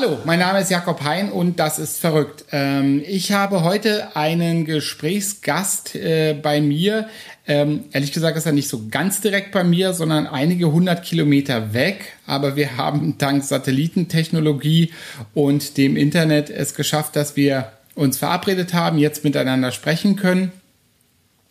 Hallo, mein Name ist Jakob Hein und das ist verrückt. Ähm, ich habe heute einen Gesprächsgast äh, bei mir. Ähm, ehrlich gesagt ist er nicht so ganz direkt bei mir, sondern einige hundert Kilometer weg. Aber wir haben dank Satellitentechnologie und dem Internet es geschafft, dass wir uns verabredet haben, jetzt miteinander sprechen können.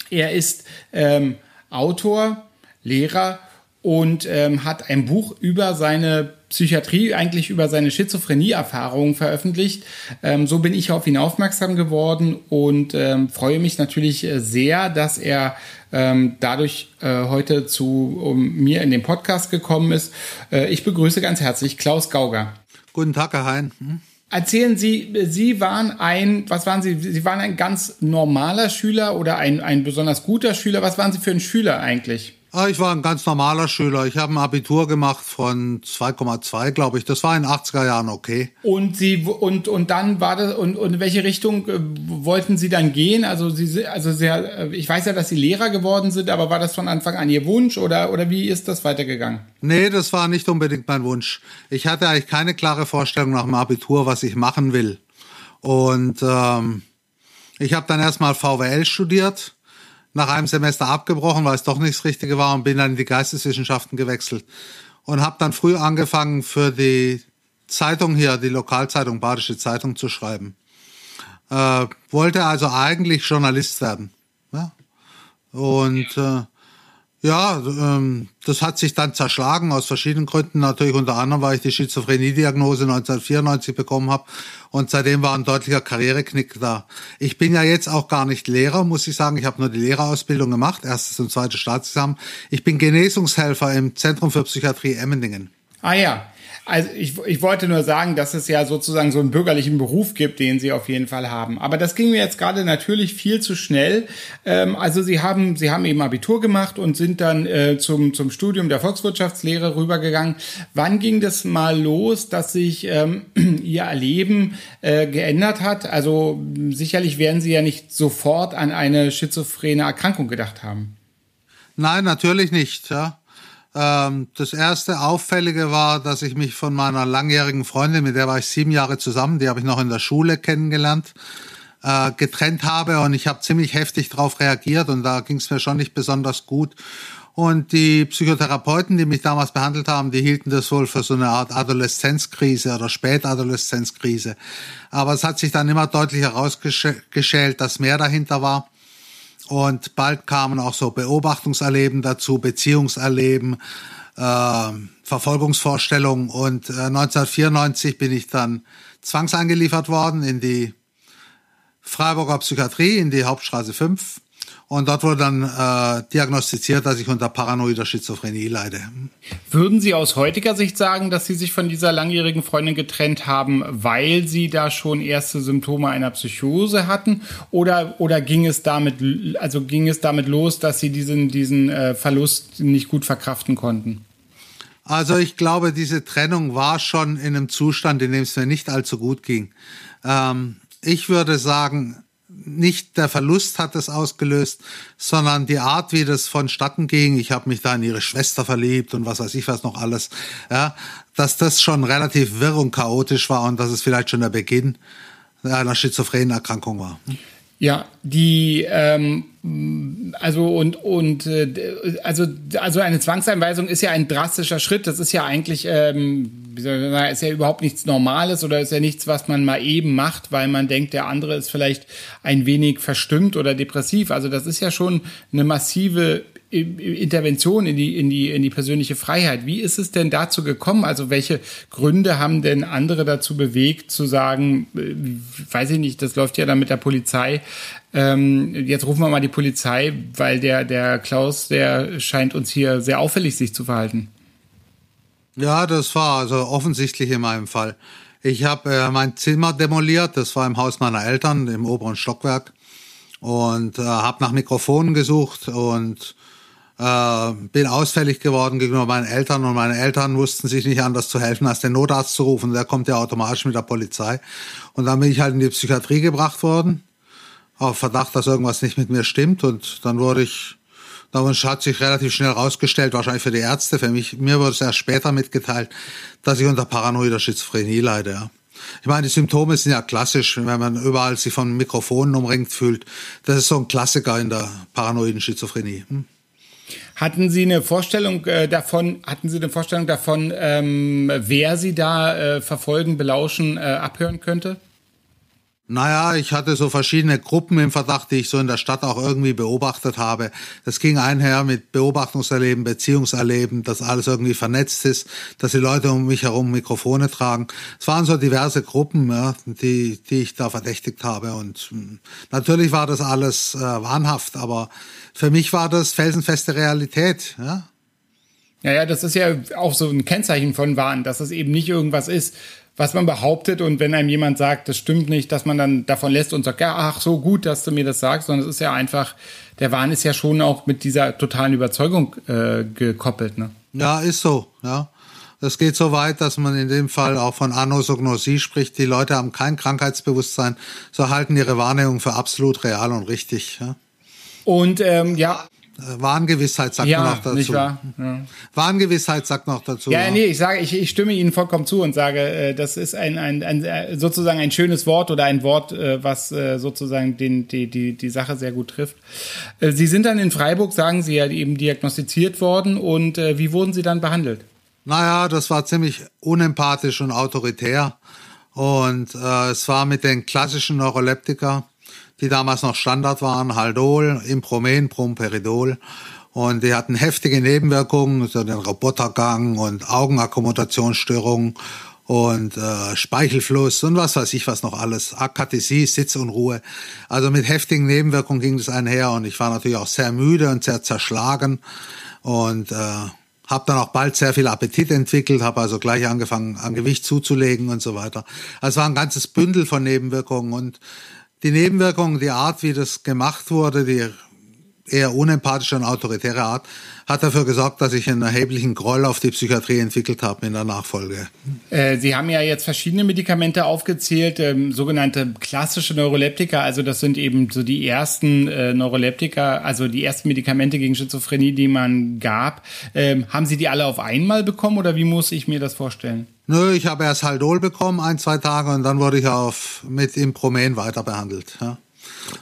Er ist ähm, Autor, Lehrer und ähm, hat ein Buch über seine Psychiatrie, eigentlich über seine Schizophrenie-Erfahrungen veröffentlicht. Ähm, so bin ich auf ihn aufmerksam geworden und ähm, freue mich natürlich äh, sehr, dass er ähm, dadurch äh, heute zu um, mir in den Podcast gekommen ist. Äh, ich begrüße ganz herzlich Klaus Gauger. Guten Tag, Herr Hein. Hm? Erzählen Sie, Sie waren ein, was waren Sie? Sie waren ein ganz normaler Schüler oder ein, ein besonders guter Schüler. Was waren Sie für ein Schüler eigentlich? Ah, ich war ein ganz normaler Schüler. Ich habe ein Abitur gemacht von 2,2, glaube ich. Das war in den 80er Jahren okay. Und Sie und und dann war das und, und in welche Richtung äh, wollten Sie dann gehen? Also Sie also sehr äh, ich weiß ja, dass Sie Lehrer geworden sind, aber war das von Anfang an Ihr Wunsch oder oder wie ist das weitergegangen? Nee, das war nicht unbedingt mein Wunsch. Ich hatte eigentlich keine klare Vorstellung nach dem Abitur, was ich machen will. Und ähm, ich habe dann erstmal VWL studiert nach einem Semester abgebrochen, weil es doch nicht das Richtige war und bin dann in die Geisteswissenschaften gewechselt und habe dann früh angefangen für die Zeitung hier, die Lokalzeitung Badische Zeitung zu schreiben. Äh, wollte also eigentlich Journalist werden. Ja? Und äh, ja, ähm, das hat sich dann zerschlagen aus verschiedenen Gründen. Natürlich unter anderem, weil ich die Schizophrenie-Diagnose 1994 bekommen habe und seitdem war ein deutlicher Karriereknick da. Ich bin ja jetzt auch gar nicht Lehrer, muss ich sagen. Ich habe nur die Lehrerausbildung gemacht, erstes und zweites Staatsexamen. Ich bin Genesungshelfer im Zentrum für Psychiatrie Emmendingen. Ah ja, also ich, ich wollte nur sagen, dass es ja sozusagen so einen bürgerlichen Beruf gibt, den Sie auf jeden Fall haben. Aber das ging mir jetzt gerade natürlich viel zu schnell. Ähm, also Sie haben, Sie haben eben Abitur gemacht und sind dann äh, zum, zum Studium der Volkswirtschaftslehre rübergegangen. Wann ging das mal los, dass sich ähm, Ihr Erleben äh, geändert hat? Also sicherlich werden Sie ja nicht sofort an eine schizophrene Erkrankung gedacht haben. Nein, natürlich nicht. Ja. Ähm, das erste Auffällige war, dass ich mich von meiner langjährigen Freundin, mit der war ich sieben Jahre zusammen, die habe ich noch in der Schule kennengelernt, äh, getrennt habe und ich habe ziemlich heftig darauf reagiert und da ging es mir schon nicht besonders gut. Und die Psychotherapeuten, die mich damals behandelt haben, die hielten das wohl für so eine Art Adoleszenzkrise oder Spätadoleszenzkrise. Aber es hat sich dann immer deutlich herausgeschält, dass mehr dahinter war. Und bald kamen auch so Beobachtungserleben dazu, Beziehungserleben, äh, Verfolgungsvorstellungen. Und äh, 1994 bin ich dann zwangseingeliefert worden in die Freiburger Psychiatrie, in die Hauptstraße 5. Und dort wurde dann äh, diagnostiziert, dass ich unter paranoider Schizophrenie leide. Würden Sie aus heutiger Sicht sagen, dass Sie sich von dieser langjährigen Freundin getrennt haben, weil Sie da schon erste Symptome einer Psychose hatten? Oder, oder ging es damit, also ging es damit los, dass Sie diesen, diesen äh, Verlust nicht gut verkraften konnten? Also ich glaube, diese Trennung war schon in einem Zustand, in dem es mir nicht allzu gut ging. Ähm, ich würde sagen, nicht der Verlust hat es ausgelöst, sondern die Art, wie das vonstatten ging. Ich habe mich da in ihre Schwester verliebt und was weiß ich was noch alles. Ja, dass das schon relativ wirr und chaotisch war und dass es vielleicht schon der Beginn einer schizophrenen Erkrankung war. Ja, die ähm, also und und äh, also also eine Zwangseinweisung ist ja ein drastischer Schritt. Das ist ja eigentlich ähm, ist ja überhaupt nichts Normales oder ist ja nichts, was man mal eben macht, weil man denkt, der andere ist vielleicht ein wenig verstimmt oder depressiv. Also das ist ja schon eine massive Intervention in die, in die, in die persönliche Freiheit. Wie ist es denn dazu gekommen? Also welche Gründe haben denn andere dazu bewegt, zu sagen, äh, weiß ich nicht, das läuft ja dann mit der Polizei. Ähm, jetzt rufen wir mal die Polizei, weil der, der Klaus, der scheint uns hier sehr auffällig sich zu verhalten. Ja, das war also offensichtlich in meinem Fall. Ich habe äh, mein Zimmer demoliert, das war im Haus meiner Eltern im oberen Stockwerk und äh, habe nach Mikrofonen gesucht und äh, bin ausfällig geworden gegenüber meinen Eltern und meine Eltern wussten sich nicht anders zu helfen, als den Notarzt zu rufen. Der kommt ja automatisch mit der Polizei. Und dann bin ich halt in die Psychiatrie gebracht worden, auf Verdacht, dass irgendwas nicht mit mir stimmt. Und dann wurde ich, dann hat sich relativ schnell rausgestellt, wahrscheinlich für die Ärzte, für mich, mir wurde es erst später mitgeteilt, dass ich unter paranoider Schizophrenie leide. Ja. Ich meine, die Symptome sind ja klassisch, wenn man überall sich von Mikrofonen umringt fühlt. Das ist so ein Klassiker in der paranoiden Schizophrenie. Hm? Hatten Sie eine Vorstellung äh, davon, hatten Sie eine Vorstellung davon, ähm, wer Sie da äh, verfolgen, belauschen, äh, abhören könnte? Naja, ich hatte so verschiedene Gruppen im Verdacht, die ich so in der Stadt auch irgendwie beobachtet habe. Das ging einher mit Beobachtungserleben, Beziehungserleben, dass alles irgendwie vernetzt ist, dass die Leute um mich herum Mikrofone tragen. Es waren so diverse Gruppen, ja, die, die ich da verdächtigt habe. Und hm, natürlich war das alles äh, wahnhaft, aber für mich war das felsenfeste Realität. Ja. Ja, ja, das ist ja auch so ein Kennzeichen von Wahn, dass es eben nicht irgendwas ist, was man behauptet und wenn einem jemand sagt, das stimmt nicht, dass man dann davon lässt und sagt, ja, ach, so gut, dass du mir das sagst, sondern es ist ja einfach, der Wahn ist ja schon auch mit dieser totalen Überzeugung äh, gekoppelt, ne? Ja, ist so, ja. Es geht so weit, dass man in dem Fall auch von Anosognosie spricht. Die Leute haben kein Krankheitsbewusstsein, so halten ihre Wahrnehmung für absolut real und richtig. Ja. Und ähm, ja, Warngewissheit sagt ja, man noch dazu. Nicht wahr? Ja. Warngewissheit sagt noch dazu. Ja, nee, ich sage, ich, ich stimme Ihnen vollkommen zu und sage, äh, das ist ein, ein, ein äh, sozusagen ein schönes Wort oder ein Wort, was sozusagen den, die, die, die Sache sehr gut trifft. Sie sind dann in Freiburg, sagen Sie ja, eben diagnostiziert worden und wie wurden Sie dann behandelt? Naja, das war ziemlich unempathisch und autoritär. Und äh, es war mit den klassischen Neuroleptika die damals noch Standard waren, Haldol, Impromen, Promperidol. Und die hatten heftige Nebenwirkungen, so den Robotergang und Augenakkommodationsstörungen und äh, Speichelfluss und was weiß ich was noch alles, Akathisie, Sitzunruhe. Also mit heftigen Nebenwirkungen ging das einher und ich war natürlich auch sehr müde und sehr zerschlagen und äh, habe dann auch bald sehr viel Appetit entwickelt, habe also gleich angefangen an Gewicht zuzulegen und so weiter. Also es war ein ganzes Bündel von Nebenwirkungen und die Nebenwirkungen, die Art, wie das gemacht wurde, die eher unempathische und autoritäre Art, hat dafür gesorgt, dass ich einen erheblichen Groll auf die Psychiatrie entwickelt habe in der Nachfolge. Äh, Sie haben ja jetzt verschiedene Medikamente aufgezählt, ähm, sogenannte klassische Neuroleptika, also das sind eben so die ersten äh, Neuroleptika, also die ersten Medikamente gegen Schizophrenie, die man gab. Ähm, haben Sie die alle auf einmal bekommen oder wie muss ich mir das vorstellen? Nö, ich habe erst Haldol bekommen, ein, zwei Tage, und dann wurde ich auf mit Impromen weiter behandelt. Ja.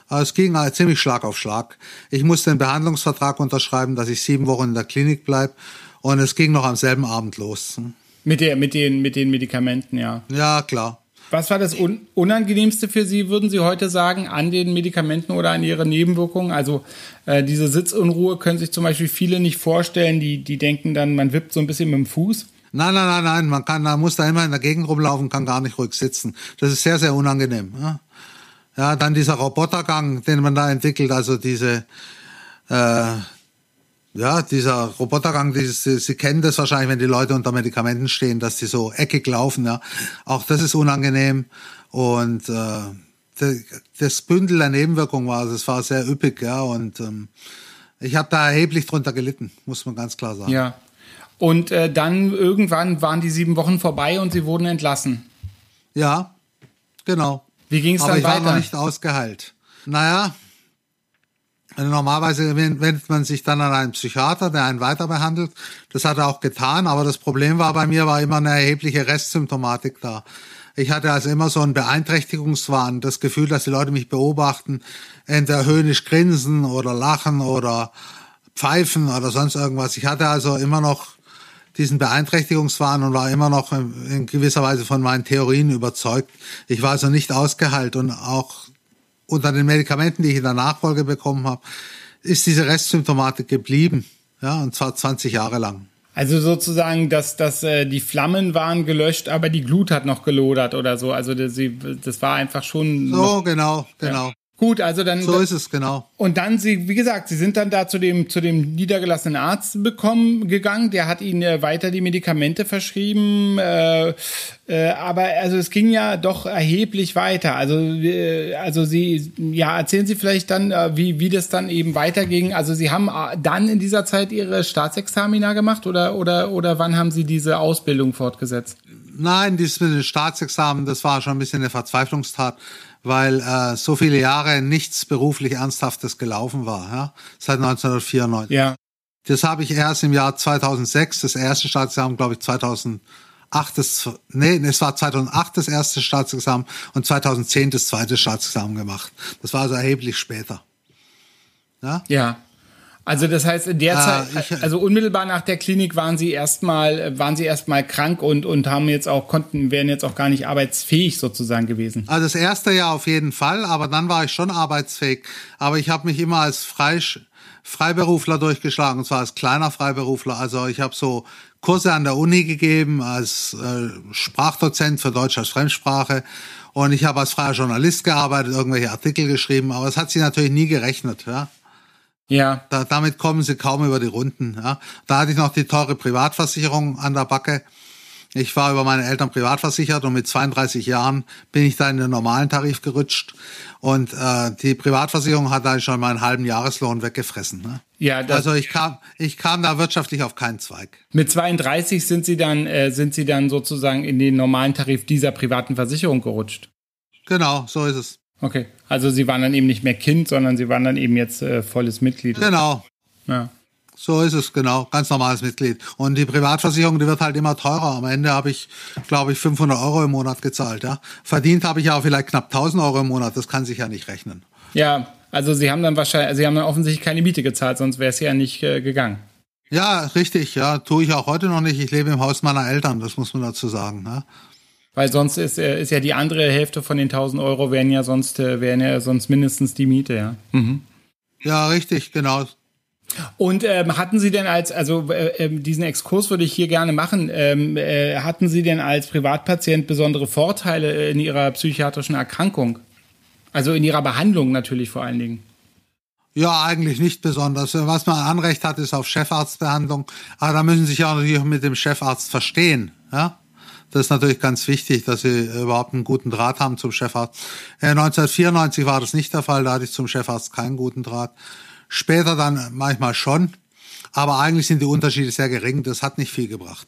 Es ging halt ziemlich Schlag auf Schlag. Ich musste einen Behandlungsvertrag unterschreiben, dass ich sieben Wochen in der Klinik bleibe. Und es ging noch am selben Abend los. Mit, der, mit, den, mit den Medikamenten, ja. Ja, klar. Was war das Un Unangenehmste für Sie, würden Sie heute sagen, an den Medikamenten oder an Ihre Nebenwirkungen? Also äh, diese Sitzunruhe können sich zum Beispiel viele nicht vorstellen, die, die denken dann, man wippt so ein bisschen mit dem Fuß. Nein, nein, nein, nein, man kann, man muss da immer in der Gegend rumlaufen, kann gar nicht ruhig sitzen. Das ist sehr, sehr unangenehm. Ja, ja dann dieser Robotergang, den man da entwickelt, also diese, äh, ja, dieser Robotergang, dieses, Sie kennen das wahrscheinlich, wenn die Leute unter Medikamenten stehen, dass die so eckig laufen, ja. Auch das ist unangenehm. Und äh, das Bündel der Nebenwirkungen war, das war sehr üppig, ja. Und ähm, ich habe da erheblich drunter gelitten, muss man ganz klar sagen. Ja. Und äh, dann irgendwann waren die sieben Wochen vorbei und sie wurden entlassen. Ja, genau. Wie ging es dann ich weiter? Ich war noch nicht ausgeheilt. Naja, also normalerweise wendet man sich dann an einen Psychiater, der einen weiter behandelt. Das hat er auch getan, aber das Problem war bei mir war immer eine erhebliche Restsymptomatik da. Ich hatte also immer so einen Beeinträchtigungswahn, das Gefühl, dass die Leute mich beobachten, entweder höhnisch grinsen oder lachen oder pfeifen oder sonst irgendwas. Ich hatte also immer noch diesen Beeinträchtigungswahn und war immer noch in gewisser Weise von meinen Theorien überzeugt. Ich war also nicht ausgeheilt und auch unter den Medikamenten, die ich in der Nachfolge bekommen habe, ist diese Restsymptomatik geblieben. Ja, und zwar 20 Jahre lang. Also sozusagen, dass, dass äh, die Flammen waren gelöscht, aber die Glut hat noch gelodert oder so. Also das, das war einfach schon. So, genau, genau. Ja. Gut, also dann. So ist es, genau. Und dann, Sie, wie gesagt, Sie sind dann da zu dem, zu dem niedergelassenen Arzt bekommen, gegangen. Der hat Ihnen äh, weiter die Medikamente verschrieben. Äh, äh, aber also es ging ja doch erheblich weiter. Also, äh, also Sie, ja, erzählen Sie vielleicht dann, äh, wie, wie das dann eben weiterging. Also Sie haben äh, dann in dieser Zeit Ihre Staatsexamina gemacht oder, oder, oder wann haben Sie diese Ausbildung fortgesetzt? Nein, dieses mit dem Staatsexamen, das war schon ein bisschen eine Verzweiflungstat weil äh, so viele Jahre nichts beruflich Ernsthaftes gelaufen war, ja, seit 1994. Ja. Das habe ich erst im Jahr 2006, das erste Staatsexamen, glaube ich, 2008, das, nee, es war 2008 das erste Staatsexamen und 2010 das zweite Staatsexamen gemacht. Das war also erheblich später. Ja. Ja. Also das heißt, in der ah, Zeit, also unmittelbar nach der Klinik waren Sie erstmal, waren Sie erstmal krank und und haben jetzt auch konnten, wären jetzt auch gar nicht arbeitsfähig sozusagen gewesen. Also das erste Jahr auf jeden Fall, aber dann war ich schon arbeitsfähig. Aber ich habe mich immer als Freisch Freiberufler durchgeschlagen, und zwar als kleiner Freiberufler. Also ich habe so Kurse an der Uni gegeben als äh, Sprachdozent für Deutsch als Fremdsprache und ich habe als freier Journalist gearbeitet, irgendwelche Artikel geschrieben, aber es hat sich natürlich nie gerechnet. Ja. Ja. Da, damit kommen sie kaum über die Runden. Ja. Da hatte ich noch die teure Privatversicherung an der Backe. Ich war über meine Eltern privatversichert und mit 32 Jahren bin ich da in den normalen Tarif gerutscht. Und äh, die Privatversicherung hat da schon meinen halben Jahreslohn weggefressen. Ne? Ja, also ich kam, ich kam da wirtschaftlich auf keinen Zweig. Mit 32 sind Sie dann, äh, sind Sie dann sozusagen in den normalen Tarif dieser privaten Versicherung gerutscht. Genau, so ist es. Okay, also Sie waren dann eben nicht mehr Kind, sondern Sie waren dann eben jetzt äh, volles Mitglied. Genau. Ja. So ist es, genau. Ganz normales Mitglied. Und die Privatversicherung, die wird halt immer teurer. Am Ende habe ich, glaube ich, 500 Euro im Monat gezahlt. Ja. Verdient habe ich ja vielleicht knapp 1000 Euro im Monat. Das kann sich ja nicht rechnen. Ja, also Sie haben dann wahrscheinlich, Sie haben dann offensichtlich keine Miete gezahlt, sonst wäre es ja nicht äh, gegangen. Ja, richtig. Ja, tue ich auch heute noch nicht. Ich lebe im Haus meiner Eltern. Das muss man dazu sagen. Ja. Weil sonst ist, äh, ist ja die andere Hälfte von den 1000 Euro wären ja sonst, äh, wären ja sonst mindestens die Miete, ja. Mhm. Ja, richtig, genau. Und ähm, hatten Sie denn als, also äh, ähm, diesen Exkurs würde ich hier gerne machen, ähm, äh, hatten Sie denn als Privatpatient besondere Vorteile in Ihrer psychiatrischen Erkrankung? Also in Ihrer Behandlung natürlich vor allen Dingen. Ja, eigentlich nicht besonders. Was man Anrecht hat, ist auf Chefarztbehandlung. Aber da müssen Sie sich auch natürlich mit dem Chefarzt verstehen. Ja? Das ist natürlich ganz wichtig, dass sie überhaupt einen guten Draht haben zum Chefarzt. 1994 äh, war das nicht der Fall, da hatte ich zum Chefarzt keinen guten Draht. Später dann manchmal schon, aber eigentlich sind die Unterschiede sehr gering. Das hat nicht viel gebracht.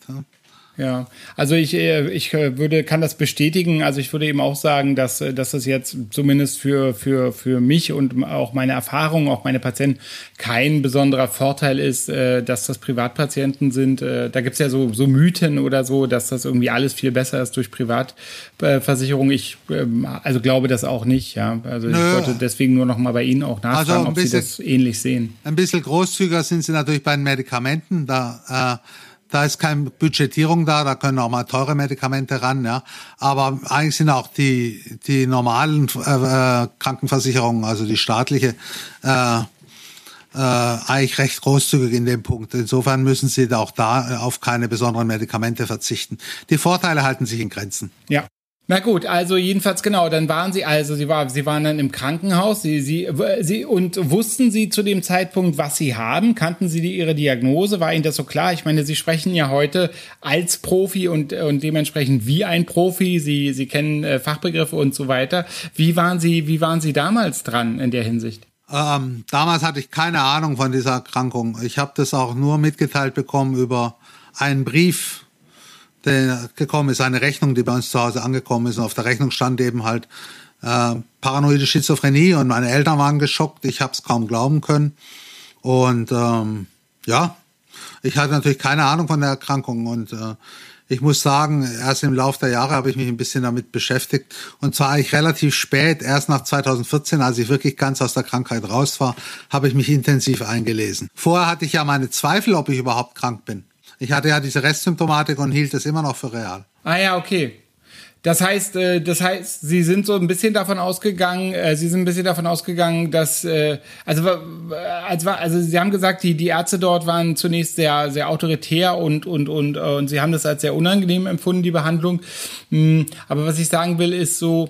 Ja, also ich, äh, ich äh, würde, kann das bestätigen. Also ich würde eben auch sagen, dass, äh, dass es jetzt zumindest für, für, für mich und auch meine Erfahrungen, auch meine Patienten, kein besonderer Vorteil ist, dass das Privatpatienten sind. Da gibt's ja so, so Mythen oder so, dass das irgendwie alles viel besser ist durch Privatversicherung. Ich ähm, also glaube das auch nicht, ja. Also Nö. ich wollte deswegen nur noch mal bei Ihnen auch nachfragen, also bisschen, ob Sie das ähnlich sehen. Ein bisschen großzügiger sind Sie natürlich bei den Medikamenten. Da äh, da ist keine Budgetierung da, da können auch mal teure Medikamente ran, ja. Aber eigentlich sind auch die, die normalen äh, äh, Krankenversicherungen, also die staatliche, äh, äh, eigentlich recht großzügig in dem Punkt. Insofern müssen sie auch da auf keine besonderen Medikamente verzichten. Die Vorteile halten sich in Grenzen. Ja. Na gut, also jedenfalls genau, dann waren sie also, sie war, sie waren dann im Krankenhaus, sie, sie, sie und wussten sie zu dem Zeitpunkt, was sie haben, kannten sie die, ihre Diagnose, war ihnen das so klar? Ich meine, sie sprechen ja heute als Profi und und dementsprechend wie ein Profi, sie sie kennen äh, Fachbegriffe und so weiter. Wie waren sie, wie waren sie damals dran in der Hinsicht? Ähm, damals hatte ich keine Ahnung von dieser Erkrankung. Ich habe das auch nur mitgeteilt bekommen über einen Brief gekommen ist, eine Rechnung, die bei uns zu Hause angekommen ist. Und auf der Rechnung stand eben halt äh, paranoide Schizophrenie und meine Eltern waren geschockt. Ich habe es kaum glauben können. Und ähm, ja, ich hatte natürlich keine Ahnung von der Erkrankung und äh, ich muss sagen, erst im Laufe der Jahre habe ich mich ein bisschen damit beschäftigt. Und zwar eigentlich relativ spät, erst nach 2014, als ich wirklich ganz aus der Krankheit raus war, habe ich mich intensiv eingelesen. Vorher hatte ich ja meine Zweifel, ob ich überhaupt krank bin. Ich hatte ja diese Restsymptomatik und hielt es immer noch für real. Ah ja, okay. Das heißt, äh, das heißt, Sie sind so ein bisschen davon ausgegangen, äh, Sie sind ein bisschen davon ausgegangen, dass, äh, also, also, Sie haben gesagt, die, die Ärzte dort waren zunächst sehr, sehr autoritär und, und, und, und Sie haben das als sehr unangenehm empfunden, die Behandlung. Hm, aber was ich sagen will, ist so,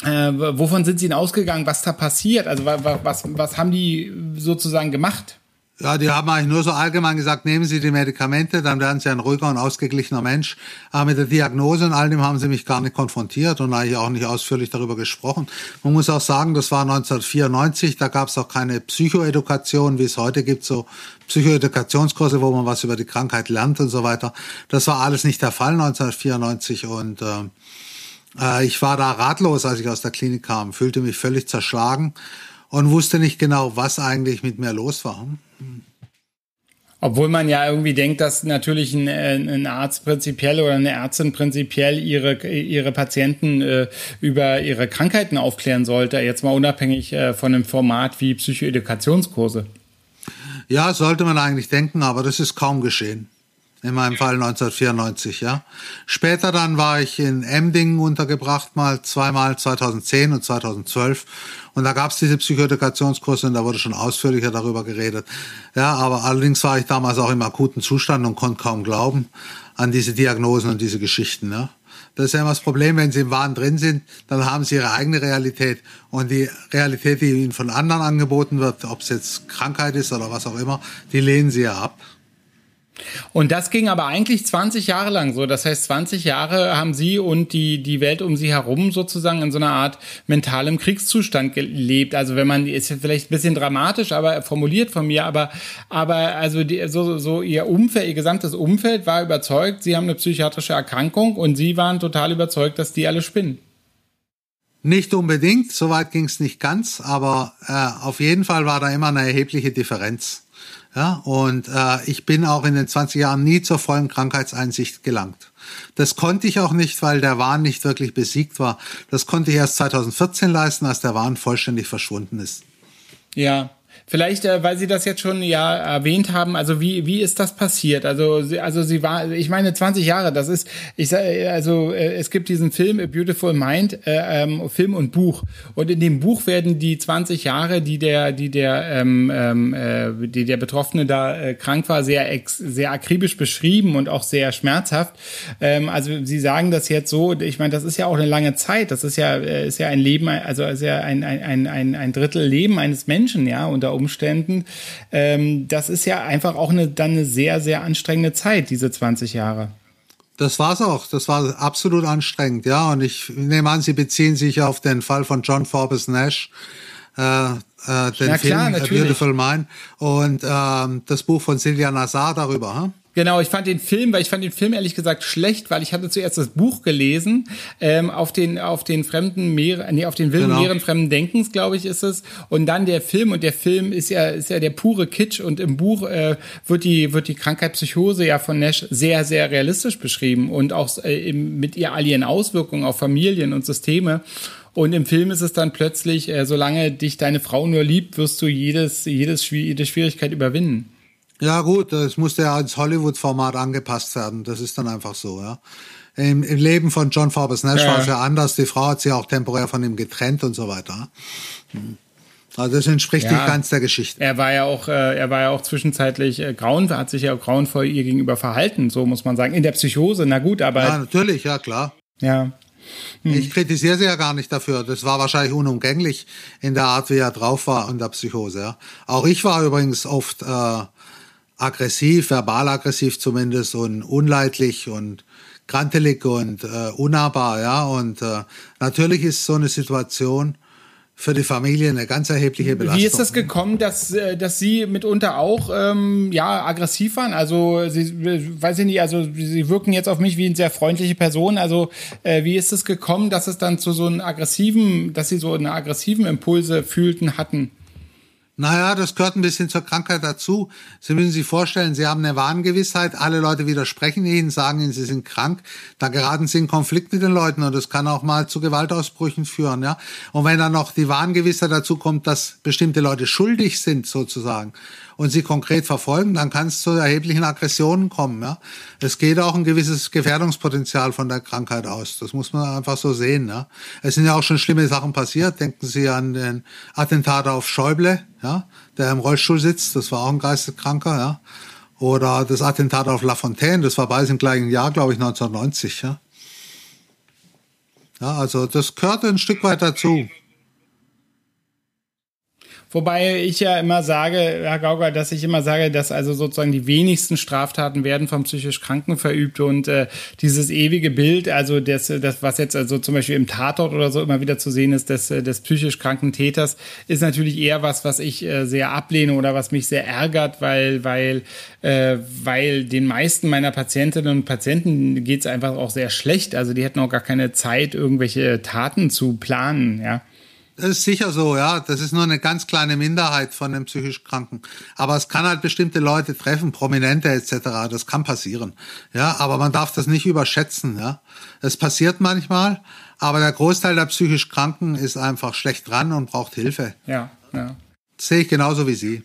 wovon sind Sie denn ausgegangen, was da passiert? Also was, was, was haben die sozusagen gemacht? Ja, die haben eigentlich nur so allgemein gesagt, nehmen Sie die Medikamente, dann werden Sie ein ruhiger und ausgeglichener Mensch. Aber mit der Diagnose und all dem haben sie mich gar nicht konfrontiert und eigentlich auch nicht ausführlich darüber gesprochen. Man muss auch sagen, das war 1994, da gab es auch keine Psychoedukation, wie es heute gibt, so Psychoedukationskurse, wo man was über die Krankheit lernt und so weiter. Das war alles nicht der Fall 1994 und äh, äh, ich war da ratlos, als ich aus der Klinik kam, fühlte mich völlig zerschlagen und wusste nicht genau, was eigentlich mit mir los war. Obwohl man ja irgendwie denkt, dass natürlich ein, ein Arzt prinzipiell oder eine Ärztin prinzipiell ihre, ihre Patienten äh, über ihre Krankheiten aufklären sollte, jetzt mal unabhängig äh, von einem Format wie Psychoedukationskurse. Ja, sollte man eigentlich denken, aber das ist kaum geschehen in meinem Fall 1994, ja. Später dann war ich in Emdingen untergebracht, mal zweimal 2010 und 2012. Und da gab es diese Psychoedukationskurse und da wurde schon ausführlicher darüber geredet. Ja, aber allerdings war ich damals auch im akuten Zustand und konnte kaum glauben an diese Diagnosen und diese Geschichten, ja. Das ist ja immer das Problem, wenn sie im Wahn drin sind, dann haben sie ihre eigene Realität. Und die Realität, die ihnen von anderen angeboten wird, ob es jetzt Krankheit ist oder was auch immer, die lehnen sie ja ab. Und das ging aber eigentlich 20 Jahre lang so. Das heißt, 20 Jahre haben Sie und die, die Welt um Sie herum sozusagen in so einer Art mentalem Kriegszustand gelebt. Also wenn man, ist vielleicht ein bisschen dramatisch, aber formuliert von mir, aber, aber also die, so, so Ihr Umfeld, Ihr gesamtes Umfeld war überzeugt, Sie haben eine psychiatrische Erkrankung und Sie waren total überzeugt, dass die alle spinnen. Nicht unbedingt, soweit ging es nicht ganz, aber äh, auf jeden Fall war da immer eine erhebliche Differenz. Ja, und äh, ich bin auch in den 20 Jahren nie zur vollen Krankheitseinsicht gelangt. Das konnte ich auch nicht, weil der Wahn nicht wirklich besiegt war. Das konnte ich erst 2014 leisten, als der Wahn vollständig verschwunden ist. Ja, Vielleicht, äh, weil Sie das jetzt schon ja erwähnt haben, also wie wie ist das passiert? Also sie, also sie war, ich meine 20 Jahre, das ist, ich sage, also äh, es gibt diesen Film A Beautiful Mind, äh, ähm, Film und Buch, und in dem Buch werden die 20 Jahre, die der die der ähm, ähm, äh, die der Betroffene da äh, krank war, sehr ex, sehr akribisch beschrieben und auch sehr schmerzhaft. Ähm, also Sie sagen das jetzt so, ich meine, das ist ja auch eine lange Zeit, das ist ja äh, ist ja ein Leben, also ist ja ein ein ein ein Drittel Leben eines Menschen, ja unter Umständen. Ähm, das ist ja einfach auch eine, dann eine sehr, sehr anstrengende Zeit, diese 20 Jahre. Das war's auch. Das war absolut anstrengend, ja. Und ich nehme an, Sie beziehen sich auf den Fall von John Forbes Nash, äh, äh, den Na Film klar, A Beautiful Mind und ähm, das Buch von Silvia Nazar darüber. Hm? Genau, ich fand den Film, weil ich fand den Film ehrlich gesagt schlecht, weil ich hatte zuerst das Buch gelesen, ähm, auf den auf den fremden Meeren, nee, auf den wilden genau. Meeren fremden Denkens, glaube ich, ist es. Und dann der Film und der Film ist ja ist ja der pure Kitsch und im Buch äh, wird die wird die Krankheit Psychose ja von Nash sehr sehr realistisch beschrieben und auch äh, mit ihr all ihren Auswirkungen auf Familien und Systeme. Und im Film ist es dann plötzlich, äh, solange dich deine Frau nur liebt, wirst du jedes, jedes, jede Schwierigkeit überwinden. Ja gut, das musste ja ins Hollywood-Format angepasst werden. Das ist dann einfach so, ja. Im, im Leben von John Forbes Nash ja. war es ja anders. Die Frau hat sich auch temporär von ihm getrennt und so weiter. Hm. Also das entspricht ja, nicht ganz der Geschichte. Er war ja auch, äh, er war ja auch zwischenzeitlich äh, grauen, hat sich ja auch grauenvoll ihr gegenüber verhalten, so muss man sagen. In der Psychose, na gut, aber. Ja, natürlich, ja klar. Ja. Hm. Ich kritisiere sie ja gar nicht dafür. Das war wahrscheinlich unumgänglich in der Art, wie er drauf war in der Psychose. Ja. Auch ich war übrigens oft äh, aggressiv, verbal aggressiv zumindest und unleidlich und krantelig und äh, unnahbar, ja. Und äh, natürlich ist so eine Situation für die Familie eine ganz erhebliche Belastung. Wie ist das gekommen, dass, äh, dass Sie mitunter auch ähm, ja aggressiv waren? Also Sie weiß ich nicht, also Sie wirken jetzt auf mich wie eine sehr freundliche Person. Also äh, wie ist es gekommen, dass es dann zu so einem aggressiven, dass Sie so eine aggressiven Impulse fühlten hatten? Naja, das gehört ein bisschen zur Krankheit dazu. Sie müssen sich vorstellen, Sie haben eine Warngewissheit, alle Leute widersprechen Ihnen, sagen Ihnen, Sie sind krank. Da geraten Sie in Konflikt mit den Leuten und das kann auch mal zu Gewaltausbrüchen führen. Ja? Und wenn dann noch die Warngewissheit dazu kommt, dass bestimmte Leute schuldig sind sozusagen und sie konkret verfolgen, dann kann es zu erheblichen Aggressionen kommen. Ja? Es geht auch ein gewisses Gefährdungspotenzial von der Krankheit aus. Das muss man einfach so sehen. Ja? Es sind ja auch schon schlimme Sachen passiert. Denken Sie an den Attentat auf Schäuble, ja? der im Rollstuhl sitzt. Das war auch ein Geisteskranker. Ja? Oder das Attentat auf La Fontaine, das war beides im gleichen Jahr, glaube ich, 1990. Ja? Ja, also das gehört ein Stück weit dazu. Wobei ich ja immer sage, Herr Gauger, dass ich immer sage, dass also sozusagen die wenigsten Straftaten werden vom psychisch Kranken verübt und äh, dieses ewige Bild, also das, das, was jetzt also zum Beispiel im Tatort oder so immer wieder zu sehen ist, des, des psychisch kranken Täters, ist natürlich eher was, was ich äh, sehr ablehne oder was mich sehr ärgert, weil, weil, äh, weil den meisten meiner Patientinnen und Patienten geht's einfach auch sehr schlecht. Also die hätten auch gar keine Zeit, irgendwelche Taten zu planen, ja. Das ist sicher so, ja. Das ist nur eine ganz kleine Minderheit von den psychisch Kranken. Aber es kann halt bestimmte Leute treffen, Prominente etc. Das kann passieren. Ja, aber man darf das nicht überschätzen, ja. Es passiert manchmal, aber der Großteil der psychisch Kranken ist einfach schlecht dran und braucht Hilfe. Ja, ja. Das sehe ich genauso wie Sie.